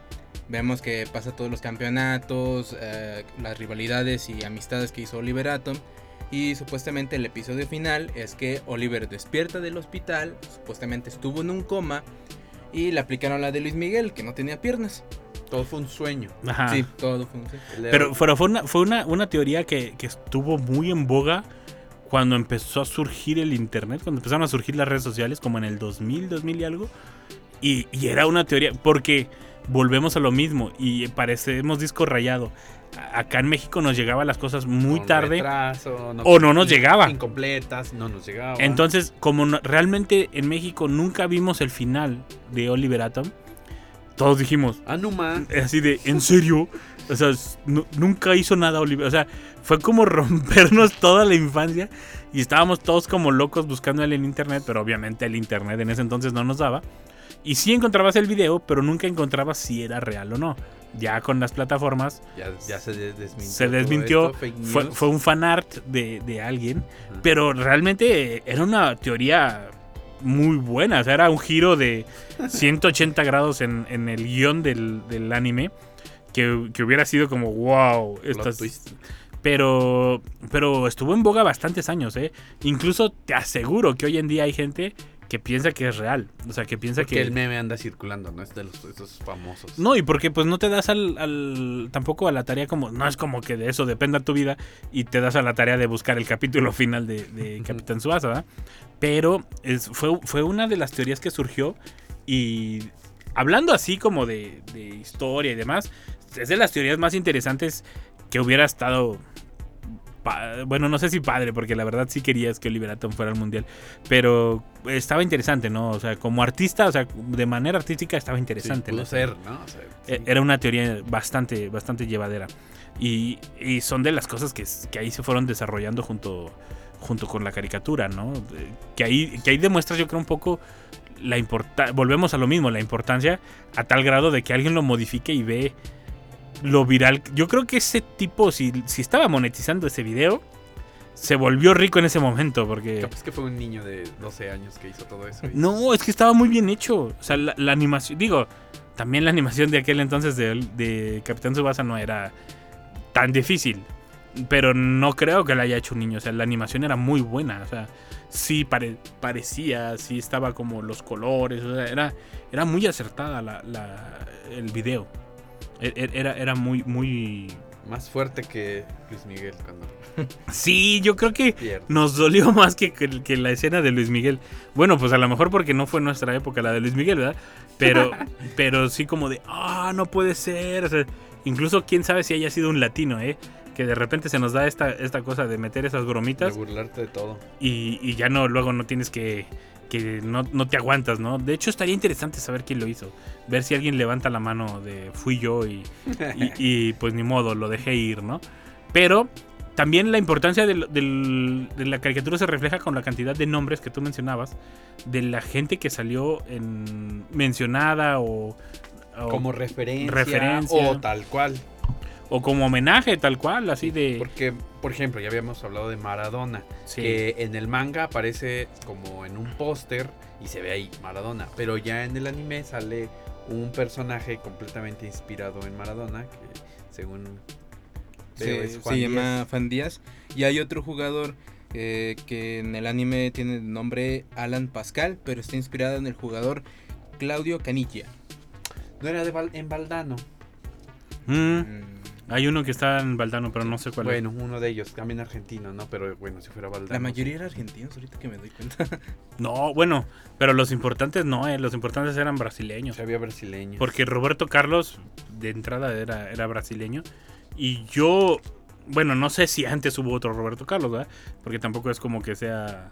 Vemos que pasa todos los campeonatos, eh, las rivalidades y amistades que hizo Oliver Atom. Y supuestamente el episodio final es que Oliver despierta del hospital, supuestamente estuvo en un coma y le aplicaron la de Luis Miguel, que no tenía piernas. Todo fue un sueño. Ajá. Sí, todo fue un sueño. Pero, pero fue una, fue una, una teoría que, que estuvo muy en boga cuando empezó a surgir el internet, cuando empezaron a surgir las redes sociales, como en el 2000, 2000 y algo. Y, y era una teoría, porque volvemos a lo mismo y parecemos disco rayado. Acá en México nos llegaban las cosas muy tarde. retraso, o no nos llegaba. Incompletas, no nos llegaba. Entonces, como no- realmente en México nunca vimos el final de Oliver Atom, todos dijimos, Anuma. así de, ¿en serio? O sea, nunca hizo nada Oliver. O sea, fue como rompernos toda la infancia y estábamos todos como locos buscando él en internet, pero obviamente el internet en ese entonces no nos daba. Y sí encontrabas el video, pero nunca encontrabas si era real o no. Ya con las plataformas Ya, ya se des- desmintió. se desmintió, esto, fake fue, news. fue un fanart de, de alguien, pero realmente era una teoría muy buena, o sea, era un giro de 180 grados en, en el guion del, del anime, que, que hubiera sido como, wow, estas... Pero, pero estuvo en boga bastantes años, ¿eh? Incluso te aseguro que hoy en día hay gente que piensa que es real, o sea, que piensa Porque que... el meme anda circulando, ¿no? Es de los esos famosos. No, y porque pues no te das al, al- tampoco a la tarea como, no es como que de eso dependa tu vida y te das a la tarea de buscar el capítulo final de. Capitán Suasa, ¿verdad? Pero es, fue, fue una de las teorías que surgió y hablando así como de, de historia y demás, es de las teorías más interesantes que hubiera estado... Bueno, no sé si padre, porque la verdad sí querías que Oliver Atom fuera al mundial, pero estaba interesante, ¿no? O sea, como artista, o sea, de manera artística estaba Sí, interesante. pudo la ser, ¿no? O sea, eh, sí. Era una teoría bastante, bastante llevadera. Y, y son de las cosas que, que ahí se fueron desarrollando junto, junto con la caricatura, ¿no? Que ahí, que ahí demuestras, yo creo, un poco la importancia. Volvemos a lo mismo, la importancia a tal grado de que alguien lo modifique y ve lo viral. Yo creo que ese tipo, si, si estaba monetizando ese video, se volvió rico en ese momento, porque. Capaz que fue un niño de 12 años que hizo todo eso. y- No, es que estaba muy bien hecho. O sea, la, la animación, digo, también la animación de aquel entonces de, de Capitán Subasa no era tan difícil. Pero no creo que la haya hecho un niño. O sea, la animación era muy buena. O sea, sí pare- parecía, sí estaba como los colores. O sea, era, era muy acertada la, la- el video. E- e- Era, era muy, muy. Más fuerte que Luis Miguel cuando Sí, yo creo que pierde. nos dolió más que, que, que la escena de Luis Miguel. Bueno, pues a lo mejor porque no fue nuestra época la de Luis Miguel, ¿verdad? Pero, pero sí como de, ah, no puede ser. O sea, incluso quién sabe si haya sido un latino, ¿eh? Que de repente se nos da esta, esta cosa de meter esas De bromitas burlarte de todo. y, y ya no, luego no tienes que, que no, no te aguantas, ¿no? De hecho estaría interesante saber quién lo hizo. Ver si alguien levanta la mano de fui yo y, y, y, pues ni modo, lo dejé ir, ¿no? Pero también la importancia de la caricatura se refleja con la cantidad de nombres que tú mencionabas, de la gente que salió en mencionada o, o, Como referencia, referencia. o tal cual. O como homenaje tal cual, así de... Porque, por ejemplo, ya habíamos hablado de Maradona, Sí. que en el manga aparece como en un póster y se ve ahí Maradona, pero ya en el anime sale un personaje completamente inspirado en Maradona, que según veo Se, es se Juan Díaz. llama Fan Díaz. Y hay otro jugador eh, que en el anime tiene el nombre Alan Pascal, pero está inspirado en el jugador Claudio Canilla. No era de Val- en Valdano. Mm, Mm, hay uno que está en Baldano, pero no sé cuál Bueno, uno de ellos, también argentino, ¿no? Pero bueno, si fuera Valdano. La mayoría eran argentinos, ahorita que me doy cuenta. es. No, bueno, pero los importantes no, eh, los importantes eran brasileños. Sí, había brasileño. Porque Roberto Carlos de entrada era, era brasileño. Y yo, bueno, no sé si antes hubo otro Roberto Carlos, ¿verdad? Porque tampoco es como que sea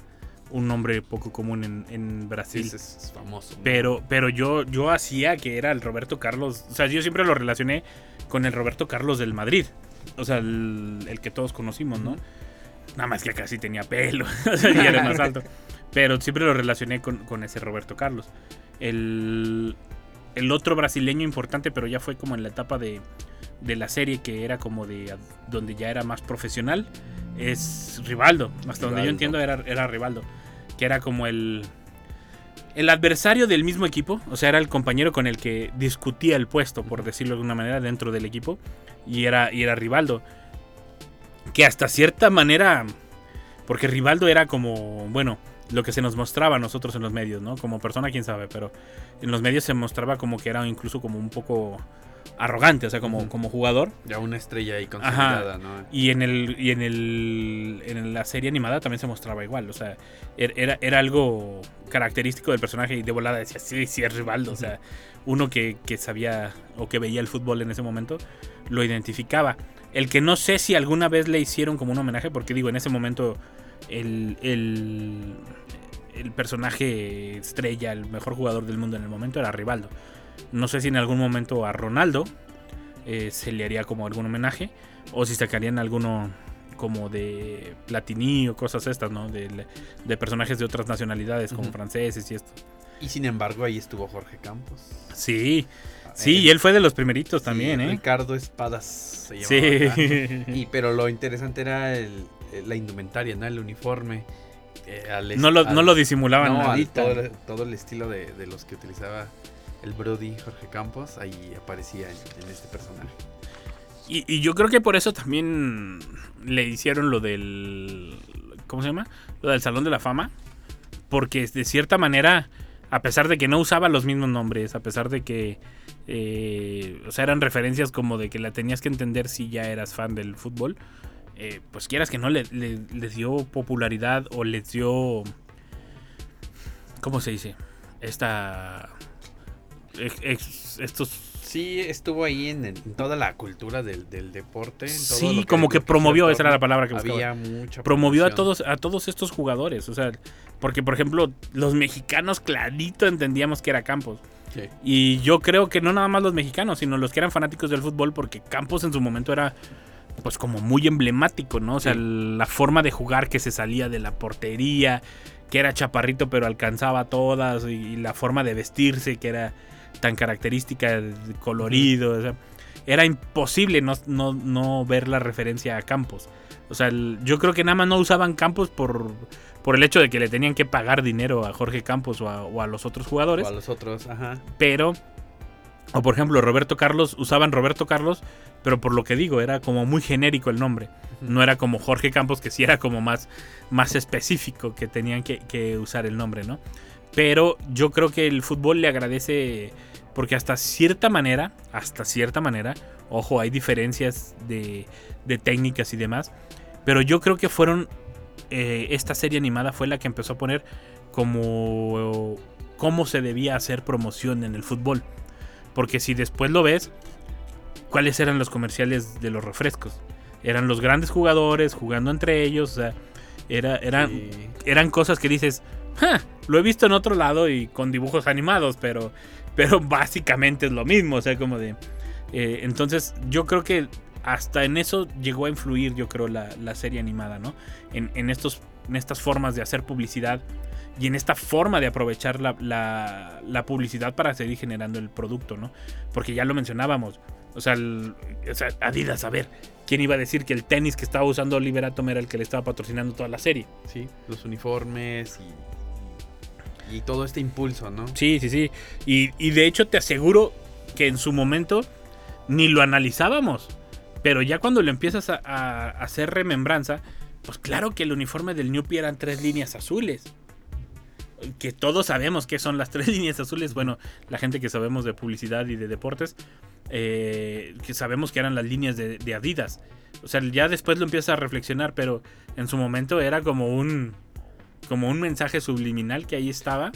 un nombre poco común en, en Brasil. Sí, es, es famoso. ¿no? Pero, pero yo, yo hacía que era el Roberto Carlos. O sea, yo siempre lo relacioné con el Roberto Carlos del Madrid. O sea, el, el que todos conocimos, ¿no? Nada más que sí tenía pelo. y era más alto. Pero siempre lo relacioné con, con ese Roberto Carlos. El, el otro brasileño importante, pero ya fue como en la etapa de, de la serie que era como de donde ya era más profesional, es Rivaldo. Hasta donde yo entiendo era, era Rivaldo. Que era como el, el adversario del mismo equipo, o sea, era el compañero con el que discutía el puesto, por decirlo de alguna manera, dentro del equipo, y era, y era Rivaldo. Que hasta cierta manera, porque Rivaldo era como, bueno, lo que se nos mostraba a nosotros en los medios, ¿no? Como persona, quién sabe, pero en los medios se mostraba como que era incluso como un poco arrogante, o sea, como, como jugador. Ya una estrella ahí consolidada, ¿no? Y en el y en el en la serie animada también se mostraba igual, o sea, er- era, era algo característico del personaje y de volada decía, sí, sí es Rivaldo, o sea, uno que, que sabía o que veía el fútbol en ese momento lo identificaba. El que no sé si alguna vez le hicieron como un homenaje, porque digo, en ese momento el, el, el personaje estrella, el mejor jugador del mundo en el momento era Rivaldo. No sé si en algún momento a Ronaldo eh, se le haría como algún homenaje o si sacarían alguno como de Platini o cosas estas, ¿no? De, de personajes de otras nacionalidades como franceses y esto. Y sin embargo, ahí estuvo Jorge Campos. Sí, sí, Eh, y él fue de los primeritos también, ¿eh? Ricardo Espadas se llamaba. Sí. Y, pero lo interesante era el- el- la indumentaria, ¿no? El uniforme. eh, al No lo, no lo disimulaban no, al- todo, el- todo el estilo de, de los que utilizaba el Brody Jorge Campos, ahí aparecía en, este personaje. Y, yo creo que por eso también le hicieron lo del. ¿Cómo se llama? Lo del Salón de la Fama. Porque de cierta manera, a pesar de que no usaba los mismos nombres, a pesar de que. eh, o sea, eran referencias como de que la tenías que entender si ya eras fan del fútbol. eh, pues quieras que no, le- les dio popularidad o les dio. ¿Cómo se dice? Esta. Ex- estos Sí, estuvo ahí en, en toda la cultura del, del deporte. en todo Sí, como que promovió, esa era la palabra que buscaba. Había mucha promovió a todos a todos estos jugadores, o sea, porque por ejemplo, los mexicanos clarito entendíamos que era Campos. Sí. Y yo creo que no nada más los mexicanos, sino los que eran fanáticos del fútbol porque Campos en su momento era pues como muy emblemático, ¿no? O sea, Sí. la forma de jugar que se salía de la portería, que era chaparrito pero alcanzaba todas y, y la forma de vestirse que era tan característica, el colorido, o sea, era imposible no, no, no ver la referencia a Campos. O sea, el- yo creo que nada más no usaban Campos por, por el hecho de que le tenían que pagar dinero a Jorge Campos o a, o a los otros jugadores. O a los otros, ajá. Pero, o por ejemplo, Roberto Carlos, usaban Roberto Carlos, pero por lo que digo, era como muy genérico el nombre. No era como Jorge Campos, que sí era como más, más específico, que tenían que, que usar el nombre, ¿no? Pero yo creo que el fútbol le agradece, porque hasta cierta manera, hasta cierta manera, ojo, hay diferencias de, de técnicas y demás, pero yo creo que fueron, eh, esta serie animada fue la que empezó a poner como cómo se debía hacer promoción en el fútbol. Porque si después lo ves, ¿cuáles eran los comerciales de los refrescos? Eran los grandes jugadores jugando entre ellos, o sea, era, eran, Sí. eran cosas que dices, "Ja, lo he visto en otro lado y con dibujos animados, pero, pero básicamente es lo mismo, o sea, como de... eh, entonces yo creo que hasta en eso llegó a influir, yo creo, la, la serie animada, ¿no? En, en estos, en estas formas de hacer publicidad y en esta forma de aprovechar la, la- publicidad para seguir generando el producto, ¿no? Porque ya lo mencionábamos, o sea, el- o sea, Adidas, a ver, ¿quién iba a decir que el tenis que estaba usando Oliver Atom era el que le estaba patrocinando toda la serie? Sí, los uniformes y, y todo este impulso, ¿no? Sí, sí, sí. Y, y de hecho te aseguro que en su momento ni lo analizábamos. Pero ya cuando lo empiezas a, hacer remembranza, pues claro que el uniforme del Newpie eran tres líneas azules. Que todos sabemos que son las tres líneas azules. Bueno, la gente que sabemos de publicidad y de deportes, eh, que sabemos que eran las líneas de, de Adidas. O sea, ya después lo empiezas a reflexionar, pero en su momento era como un, como un mensaje subliminal que ahí estaba.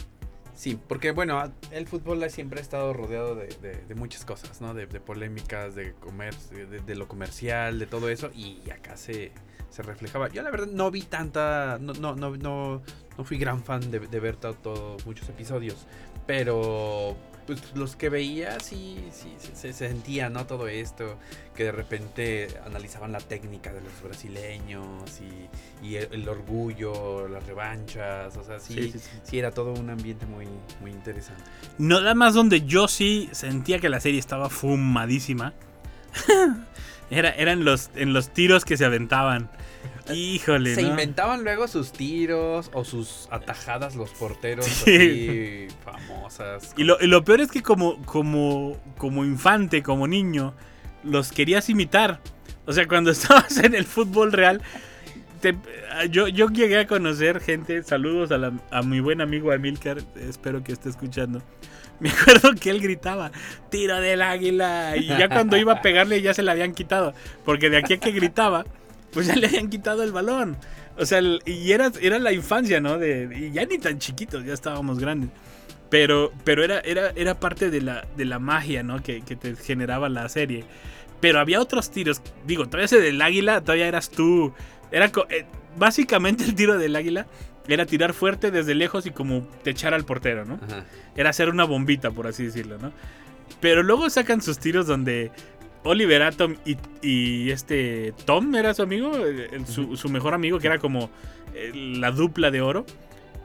Sí, porque bueno, el fútbol siempre ha estado rodeado de, muchas cosas, ¿no? De, polémicas, de comercio, de, lo comercial, de todo eso, y acá se, se reflejaba. Yo la verdad no vi tanta, no, no, no, no, no fui gran fan de, ver to- todo- muchos episodios, pero pues los que veía sí, sí, se, se sentía, ¿no? Todo esto, que de repente analizaban la técnica de los brasileños y, y el, el orgullo, las revanchas, o sea, sí, Sí, sí, sí. sí era todo un ambiente muy, muy interesante. Nada más donde yo sí sentía que la serie estaba fumadísima. Era, eran los, en los tiros que se aventaban. Híjole, Se ¿no? inventaban luego sus tiros o sus atajadas los porteros Sí. así famosas. Y lo, y lo peor es que como, como, como infante, como niño, los querías imitar. O sea, cuando estabas en el fútbol real, te- yo, yo llegué a conocer gente, saludos a, la- a mi buen amigo Amilcar, espero que esté escuchando. Me acuerdo que él gritaba, tiro del águila, y ya cuando iba a pegarle ya se le habían quitado, porque de aquí a que gritaba, pues ya le habían quitado el balón. O sea, y era, era la infancia, ¿no? De, y ya ni tan chiquitos, ya estábamos grandes. Pero, pero era, era, era parte de la, de la magia, ¿no? Que, que te generaba la serie. Pero había otros tiros. Digo, todavía ese del águila, todavía eras tú. Era eh, básicamente el tiro del águila era tirar fuerte desde lejos y como te echar al portero, ¿no? Ajá. Era hacer una bombita, por así decirlo, ¿no? Pero luego sacan sus tiros donde Oliver Atom y, y este Tom era su amigo, el- el- su, su mejor amigo, que era como eh, la dupla de oro.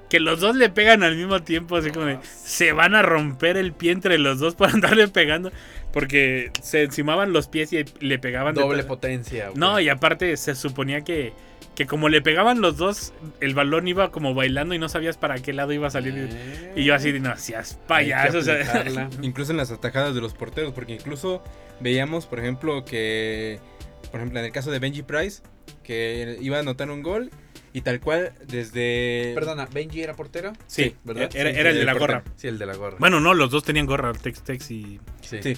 Que los dos le pegan al mismo tiempo, así como de, se van a romper el pie entre los dos para andarle pegando. Porque se encimaban los pies y le pegaban Doble potencia. güey. no, y aparte se suponía que, que como le pegaban los dos, el balón iba como bailando y no sabías para qué lado iba a salir. Eh, Y yo así, no, seas payaso. o sea. Incluso en las atajadas de los porteros, porque incluso veíamos, por ejemplo, que, por ejemplo, en el caso de Benji Price, que iba a anotar un gol y tal cual desde... Perdona, ¿Benji era portero? sí, ¿verdad? era, Sí, era el de la portero. gorra. Sí, el de la gorra. Bueno, no, los dos tenían gorra, Tex Tex y... sí. Sí.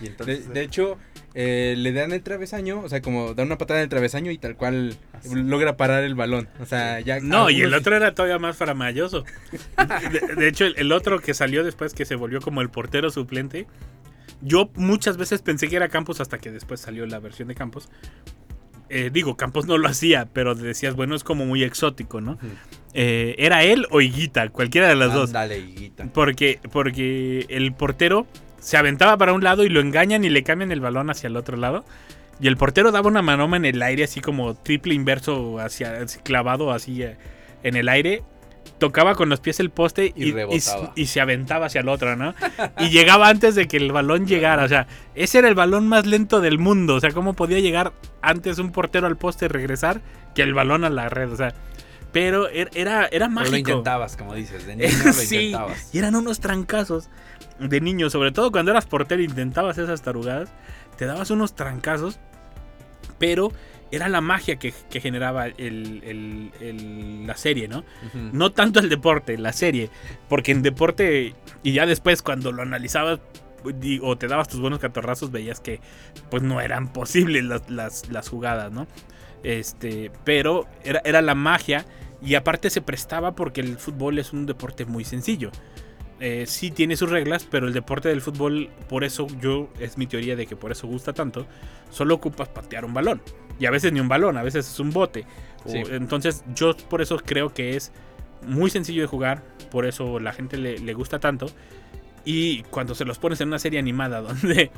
Y De, entonces, de hecho, eh, le dan el travesaño, o sea, como da una patada en el travesaño y tal cual logra parar el balón. O sea, ya... No, y el otro era todavía más faramayoso. De, de hecho, el, el otro que salió después, que se volvió como el portero suplente, yo muchas veces pensé que era Campos hasta que después salió la versión de Campos. Eh, digo, Campos no lo hacía, pero decías, bueno, es como muy exótico, ¿no? Eh, era él o Higuita, cualquiera de las dos. Ándale, higuita. Porque, porque el portero se aventaba para un lado y lo engañan y le cambian el balón hacia el otro lado. Y el portero daba una manoma en el aire, así como triple inverso, hacia, clavado así eh, en el aire. Tocaba con los pies el poste Y y, y, rebotaba. y se aventaba hacia el otro, ¿no? Y llegaba antes de que el balón llegara. O sea, ese era el balón más lento del mundo. O sea, ¿cómo podía llegar antes un portero al poste y regresar que el balón a la red? O sea, pero er- era, era Pero mágico. lo intentabas, como dices. De niño lo sí, intentabas. y eran unos trancazos de niño, sobre todo cuando eras portero e intentabas esas tarugadas, te dabas unos trancazos, pero era la magia que, que generaba el- el- el- la serie, ¿no? No tanto el deporte, la serie, porque en deporte, y ya después cuando lo analizabas o te dabas tus buenos catorrazos, veías que pues no eran posibles las, las- las jugadas, ¿no? Este, pero era, era la magia y aparte se prestaba porque el fútbol es un deporte muy sencillo. Eh, sí tiene sus reglas, pero el deporte del fútbol, por eso yo, es mi teoría de que por eso gusta tanto, solo ocupas patear un balón. Y a veces ni un balón, a veces es un bote. O- Sí. entonces yo por eso creo que es muy sencillo de jugar, por eso la gente le, le gusta tanto. Y cuando se los pones en una serie animada donde,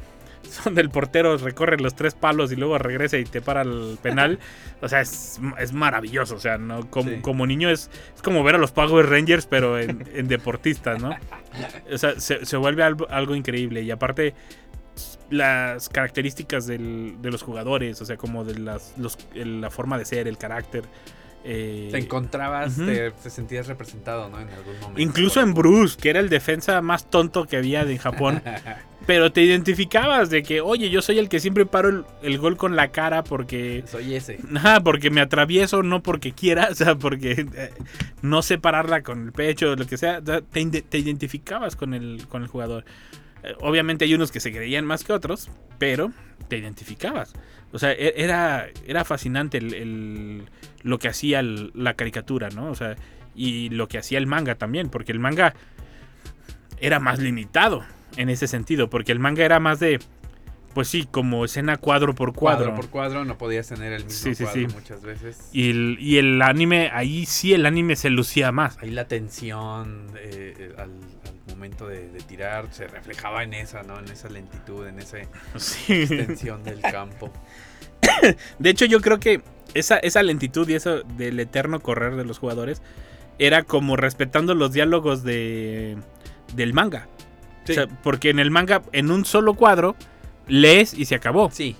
donde el portero recorre los tres palos y luego regresa y te para el penal, o sea, es, es maravilloso. O sea, ¿no? como, Sí. como niño es, es como ver a los Power Rangers, pero en, en deportistas, ¿no? O sea, se, se vuelve algo, algo increíble. Y aparte, las características del- de los jugadores, o sea, como de las, los- el- la forma de ser, el carácter. eh, Te encontrabas, Ujú. te, te sentías representado, ¿no? En algún momento. Incluso en Bruce, que era el defensa más tonto que había en Japón. pero te identificabas de que, oye, yo soy el que siempre paro el, el gol con la cara porque. Soy ese. Ajá, porque me atravieso, no porque quiera, o sea, porque eh, no sé pararla con el pecho, lo que sea. Te, te identificabas con el, con el jugador. Obviamente hay unos que se creían más que otros, pero te identificabas. O sea, e- era, era fascinante el, lo que hacía la caricatura, ¿no? O sea, y lo que hacía el manga también, porque el manga era más limitado en ese sentido, porque el manga era más de, pues sí, como escena cuadro por cuadro. Cuadro por cuadro, no podías tener el mismo Sí, sí, cuadro sí. muchas veces. Y el, y el anime, ahí sí el anime se lucía más. Ahí la tensión eh, eh, al, al momento de, de tirar se reflejaba en esa, ¿no? En esa lentitud, en esa Sí. extensión del campo. De hecho, yo creo que esa, esa lentitud y eso del eterno correr de los jugadores era como respetando los diálogos de, del manga. O sea, porque en el manga, en un solo cuadro, lees y se acabó. Sí.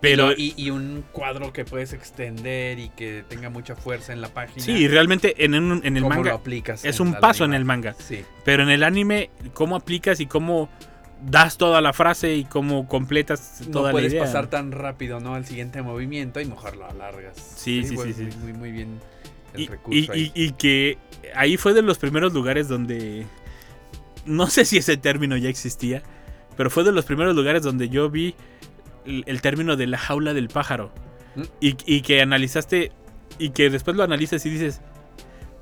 Pero y, y un cuadro que puedes extender y que tenga mucha fuerza en la página. sí, realmente en, un- en el ¿Cómo manga lo aplicas es un paso en el manga. Sí. Pero en el anime, cómo aplicas y cómo das toda la frase y cómo completas No toda la puedes idea. pasar tan rápido, ¿no? Al siguiente movimiento y mejor lo alargas. Sí, sí, pues, sí, sí. Muy, muy, bien el Y, recurso y- ahí. y- y que ahí fue de los primeros lugares donde. No sé si ese término ya existía, pero fue de los primeros lugares donde yo vi el, el término de la jaula del pájaro. Mm. Y, y que analizaste. Y que después lo analizas y dices.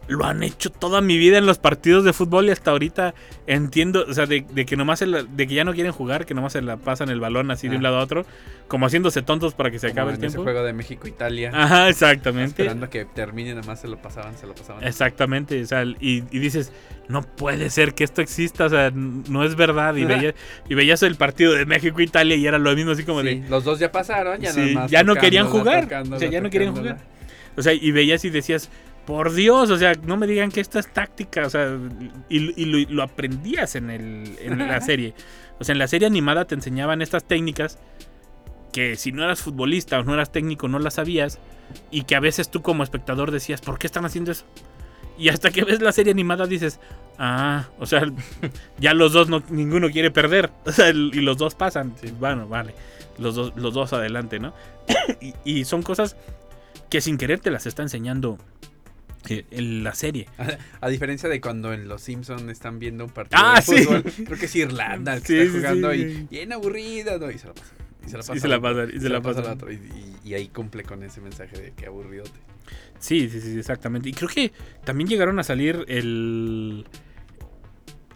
Lo han hecho toda mi vida en los partidos de fútbol y hasta ahorita entiendo, o sea, de, de que nomás se la- de que ya no quieren jugar, que nomás se la pasan el balón así de un Ah. lado a otro, como haciéndose tontos para que se Como acabe el en ese tiempo. juego de México-Italia. Ajá, exactamente. Esperando que termine, nada más se lo pasaban, se lo pasaban. Exactamente, o sea, y, y dices, no puede ser que esto exista, o sea, no es verdad. Y, veías, y veías el partido de México-Italia y era lo mismo, así como Sí, de. los dos ya pasaron, ya, Sí, nada más ya no querían jugar, o sea, ya no querían jugar. O sea, y veías y decías, por Dios, o sea, no me digan que esto es táctica, o sea, y, y lo, lo aprendías en, el, en la serie. O sea, en la serie animada te enseñaban estas técnicas que si no eras futbolista o no eras técnico no las sabías y que a veces tú como espectador decías, ¿por qué están haciendo eso? Y hasta que ves la serie animada dices, ah, o sea, ya los dos, no, ninguno quiere perder, o sea, y los dos pasan, bueno, vale, los dos, los dos adelante, ¿no? y, y son cosas que sin querer te las está enseñando en la serie. A diferencia de cuando en Los Simpsons están viendo un partido Ah, de sí. fútbol, creo que es Irlanda el que Sí, está jugando sí. y bien aburrido, ¿no? Y se la pasa. Y se la pasa. se la y se la pasa otro, Y, y- y ahí cumple con ese mensaje de que aburridote. Sí, sí, sí, exactamente. Y creo que también llegaron a salir el...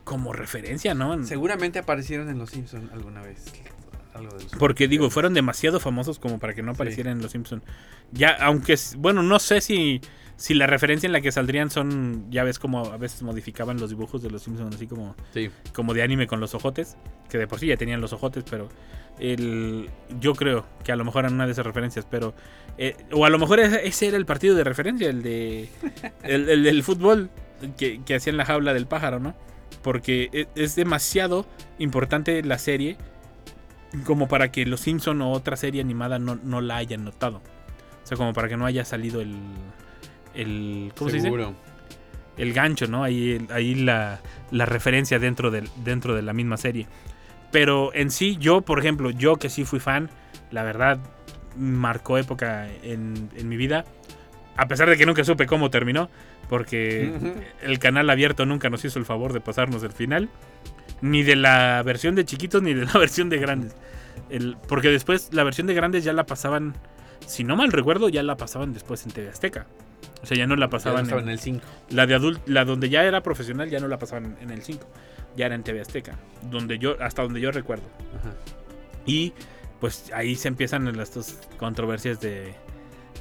como referencia, ¿no? En- Seguramente aparecieron en Los Simpsons alguna vez. Algo de los Porque digo, fueron demasiado famosos como para que no aparecieran en Los Simpson. Ya, aunque, bueno, no sé si, si la referencia en la que saldrían son, ya ves como a veces modificaban los dibujos de Los Simpson así como, Sí. como de anime con los ojotes, que de por sí ya tenían los ojotes, pero el, yo creo que a lo mejor eran una de esas referencias, pero, eh, o a lo mejor ese, era el partido de referencia, el de, el, el del fútbol que, que hacían la jaula del pájaro, ¿no? Porque e- es demasiado importante la serie como para que los Simpson o otra serie animada no, no la hayan notado. O sea, como para que no haya salido el. el ¿Cómo se dice? Seguro. El gancho, ¿no? Ahí, ahí la, la referencia dentro, del, dentro de la misma serie. Pero en sí, yo, por ejemplo, yo que sí fui fan, la verdad, marcó época en, en mi vida. A pesar de que nunca supe cómo terminó, porque el canal abierto nunca nos hizo el favor de pasarnos el final. Ni de la versión de chiquitos ni de la versión de grandes. El, porque después la versión de grandes ya la pasaban, si no mal recuerdo, ya la pasaban después en TV Azteca. O sea, ya no la pasaban en, en el 5. la de adult, la donde ya era profesional ya no la pasaban en el 5, ya era en TV Azteca, donde yo hasta donde yo recuerdo. Y pues ahí se empiezan las dos controversias de,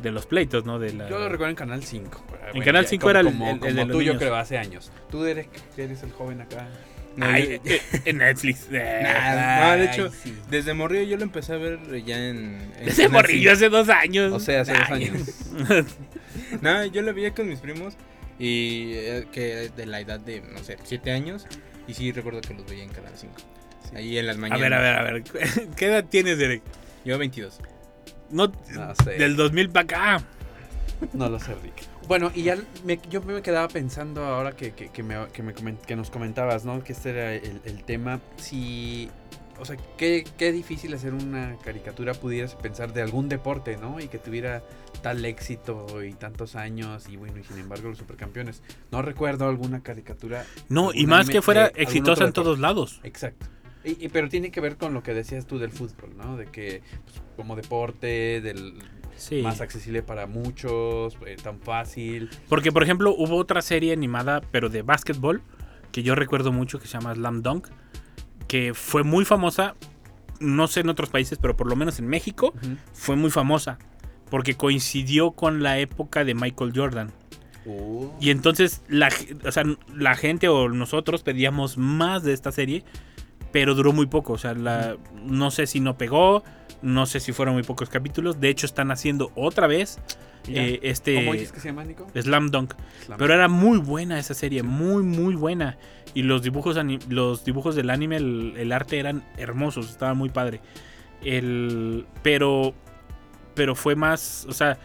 de los pleitos, ¿no? De la, Yo lo recuerdo en Canal 5. En Canal 5 era el- el- el como de los tú, yo niños. creo, hace años. Tú, que eres el joven acá. No, Ay, yo- eh, en Netflix. eh. Nada, no, de Ay, hecho, sí. desde morrillo yo lo empecé a ver ya en. en Canal morrillo hace dos años. O sea, hace dos años. No, yo lo veía con mis primos y eh, que de la edad de, no sé, 7 años. Y sí recuerdo que los veía en Canal 5. Ahí en las A mañanas. ver, a ver, a ver. ¿Qué edad tienes, Derek? Yo 22. No, No sé. del 2000 para acá. No lo sé, Rick. Bueno, y ya me- yo me quedaba pensando ahora que, que, que me, que, me que nos comentabas, ¿no? Que este era el, el tema. Si. O sea, qué, qué difícil hacer una caricatura, pudieras pensar, de algún deporte, ¿no? Y que tuviera tal éxito y tantos años. Y bueno, y sin embargo, los supercampeones. No recuerdo alguna caricatura. No, y más anime que fuera de exitosa en todos lados. Exacto. Y, y- pero tiene que ver con lo que decías tú del fútbol, ¿no? De que pues, como deporte, del Sí. más accesible para muchos, eh, tan fácil. Porque, por ejemplo, hubo otra serie animada, pero de básquetbol, que yo recuerdo mucho, que se llama Slam Dunk, que fue muy famosa, no sé en otros países, pero por lo menos en México, fue muy famosa, porque coincidió con la época de Michael Jordan. Uh, Y entonces la, o sea, la gente o nosotros pedíamos más de esta serie, pero duró muy poco. O sea, la, no sé si no pegó, no sé si fueron muy pocos capítulos. De hecho, están haciendo otra vez eh, este ¿Cómo dices que se llama, Nico? Slam Dunk. Slam. Pero era muy buena esa serie, muy, muy buena. Y los dibujos, los dibujos del anime, el, el arte eran hermosos, estaba muy padre. El, pero pero fue más, o sea,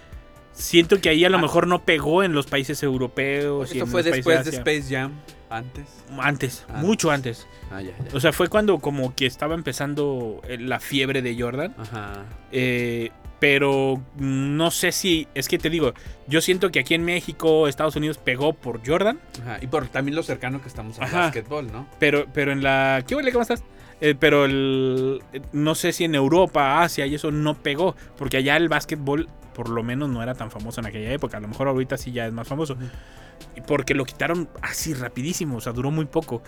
siento que ahí a lo mejor no pegó en los países europeos. Esto fue después de Asia. Space Jam. Antes. Antes, Antes. mucho antes. Ah, ya, ya. O sea, fue cuando como que estaba empezando eh, la fiebre de Jordan. Ajá. Eh, pero no sé si, es que te digo, yo siento que aquí en México, Estados Unidos pegó por Jordan, Ajá. Y por también lo cercano que estamos al Ajá. básquetbol, ¿no? pero, pero en la... ¿Qué huele? ¿Cómo estás? Eh, pero el, no sé si en Europa, Asia y eso no pegó, porque allá el básquetbol por lo menos no era tan famoso en aquella época, a lo mejor ahorita sí ya es más famoso, porque lo quitaron así rapidísimo, o sea, duró muy poco.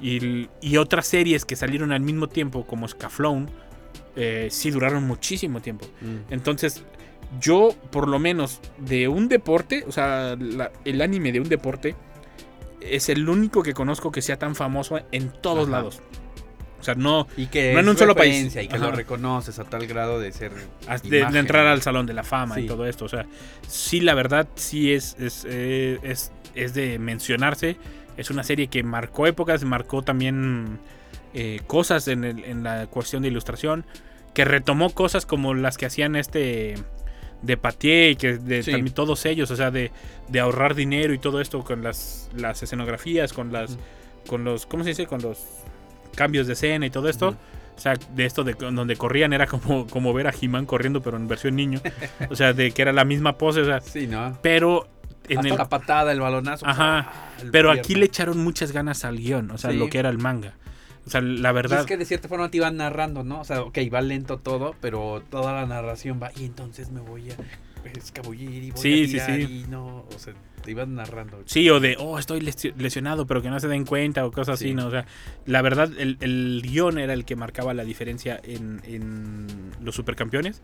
Y, y otras series que salieron al mismo tiempo, como Scaflón, eh, sí duraron muchísimo tiempo. Mm. Entonces, yo, por lo menos, de un deporte, o sea, la- el anime de un deporte, es el único que conozco que sea tan famoso en todos Ajá. lados. O sea, no Y que No en un solo país. Y que lo reconoces a tal grado de ser. de, entrar al Salón de la Fama y todo esto. O sea, sí, la verdad, sí es, es, eh, es, es de mencionarse. Es una serie que marcó épocas, marcó también eh, cosas en, el- en la cuestión de ilustración, que retomó cosas como las que hacían este de Patier y que de Sí. también todos ellos, o sea, de, de ahorrar dinero y todo esto con las, las escenografías, con las, con los, ¿cómo se dice? Con los cambios de escena y todo esto. O sea, de esto de donde corrían era como, como ver a He-Man corriendo, pero en versión niño. O sea, de que era la misma pose, o sea, Sí, ¿no? pero en Hasta el, la patada, el balonazo. Ajá. ¡ah! El pero pierna. aquí le echaron muchas ganas al guion, o sea, Sí. lo que era el manga. O sea, la Y verdad. es que de cierta forma te iban narrando, ¿no? O sea, ok, va lento todo, pero toda la narración va. Y entonces me voy a escabullir y voy Sí, a sí, tirar sí. y no. O sea, te iban narrando. Sí, o de, oh, estoy lesio- lesionado, pero que no se den cuenta, o cosas así, Sí. ¿no? O sea, la verdad, el, el guion era el que marcaba la diferencia en, en los supercampeones.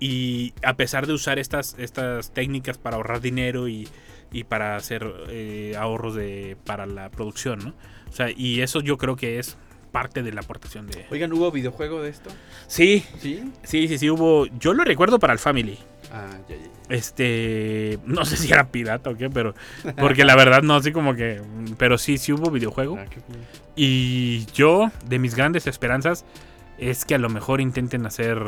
Y a pesar de usar estas, estas técnicas para ahorrar dinero y, y para hacer eh, ahorros de, para la producción, ¿no? O sea, y eso yo creo que es parte de la aportación de... Oigan, ¿hubo videojuego de esto? Sí, ¿Sí? sí, sí, sí, hubo... Yo lo recuerdo para el Family. Ah, ya, ya. Este, no sé si era pirata o qué, pero porque la verdad no, así como que, pero sí, sí hubo videojuego. Ah. Y yo, de mis grandes esperanzas, es que a lo mejor intenten hacer,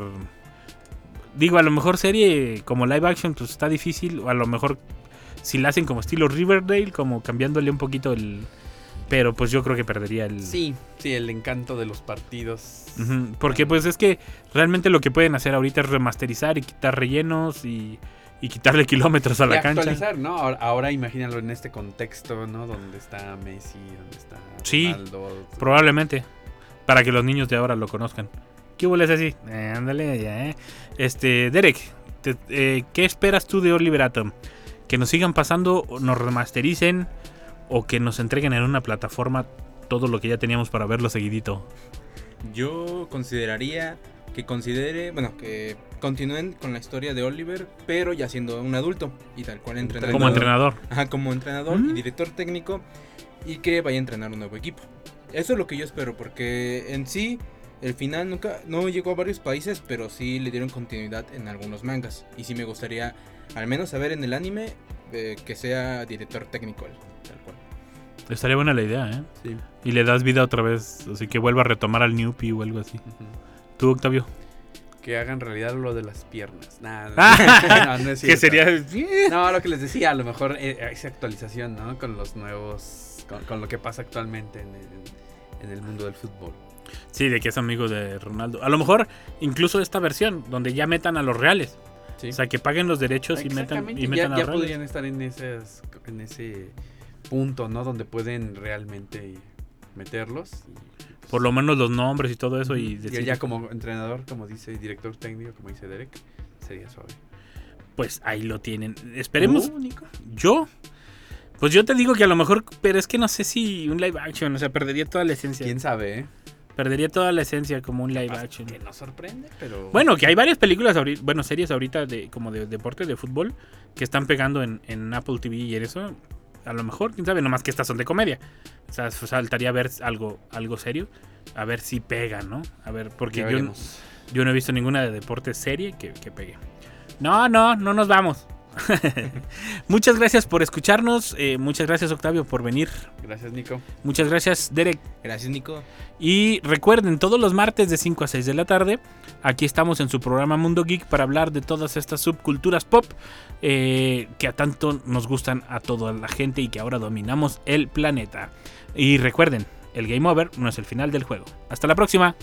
digo, a lo mejor serie como live action, pues está difícil, o a lo mejor si la hacen como estilo Riverdale, como cambiándole un poquito el, pero pues yo creo que perdería el. Sí, sí, el encanto de los partidos. Porque pues es que realmente lo que pueden hacer ahorita es remasterizar y quitar rellenos y, y quitarle kilómetros a Y la cancha. actualizar, ¿no? Ahora, ahora imagínalo en este contexto, ¿no? Donde está Messi, donde está Sí, Ronaldo. Probablemente. Para que los niños de ahora lo conozcan. ¿Qué hubo es así? Eh, ándale, ya, eh. Este, Derek, te- eh, ¿qué esperas tú de Oliver Atom? ¿Que nos sigan pasando, o nos remastericen o que nos entreguen en una plataforma todo lo que ya teníamos para verlo seguidito? Yo consideraría que considere, bueno, que continúen con la historia de Oliver, pero ya siendo un adulto y tal cual entrenador. Como entrenador. Ajá, como entrenador Mm. y director técnico y que vaya a entrenar un nuevo equipo. Eso es lo que yo espero, porque en sí el final nunca no llegó a varios países, pero sí le dieron continuidad en algunos mangas. Y sí me gustaría al menos saber en el anime eh, que sea director técnico. Estaría buena la idea, ¿eh? Sí. Y le das vida otra vez, así que vuelva a retomar al Newpie o algo así. Ujú. ¿Tú, Octavio? Que hagan realidad lo de las piernas. Nada, no, no es que sería... No, lo que les decía, a lo mejor eh, esa actualización, ¿no? Con los nuevos. Con, con lo que pasa actualmente en el, en el mundo del fútbol. Sí, de que es amigo de Ronaldo. A lo mejor incluso esta versión, donde ya metan a los reales. Sí. O sea, que paguen los derechos y metan, y ya, metan a ya los reales. podrían estar en, esas, en ese punto, ¿no? Donde pueden realmente meterlos. y, Por lo menos los nombres y todo eso. Y, y decir, ya como entrenador, como dice director técnico, como dice Derek, sería suave. Pues ahí lo tienen. Esperemos. ¿Tú, Nico? Yo. Pues yo te digo que a lo mejor. Pero es que no sé si un live action. O sea, perdería toda la esencia. ¿Quién sabe, eh? Perdería toda la esencia como un live action. Que nos sorprende, pero... Bueno, que hay varias películas ahorita, bueno, series ahorita de como de deporte, de fútbol, que están pegando en, en Apple TV y en eso. A lo mejor, quién sabe, nomás que estas son de comedia. O sea, saltaría a ver algo, algo serio. A ver si pega, ¿no? A ver, porque yo, yo no he visto ninguna de deporte serie que, que pegue. No, no, no nos vamos. muchas gracias por escucharnos. eh, muchas gracias, Octavio, por venir. Gracias, Nico. Muchas gracias, Derek. Gracias, Nico. Y recuerden, todos los martes de 5 a 6 de la tarde, aquí estamos en su programa Mundo Geek para hablar de todas estas subculturas pop eh, que a tanto nos gustan a toda la gente y que ahora dominamos el planeta. Y recuerden, el game over no es el final del juego. Hasta la próxima.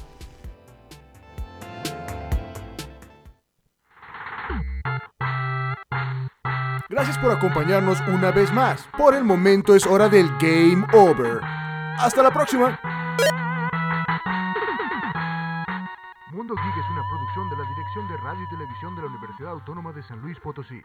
Gracias por acompañarnos una vez más. Por el momento es hora del Game Over. Hasta la próxima. Mundo Geek es una producción de la Dirección de Radio y Televisión de la Universidad Autónoma de San Luis Potosí.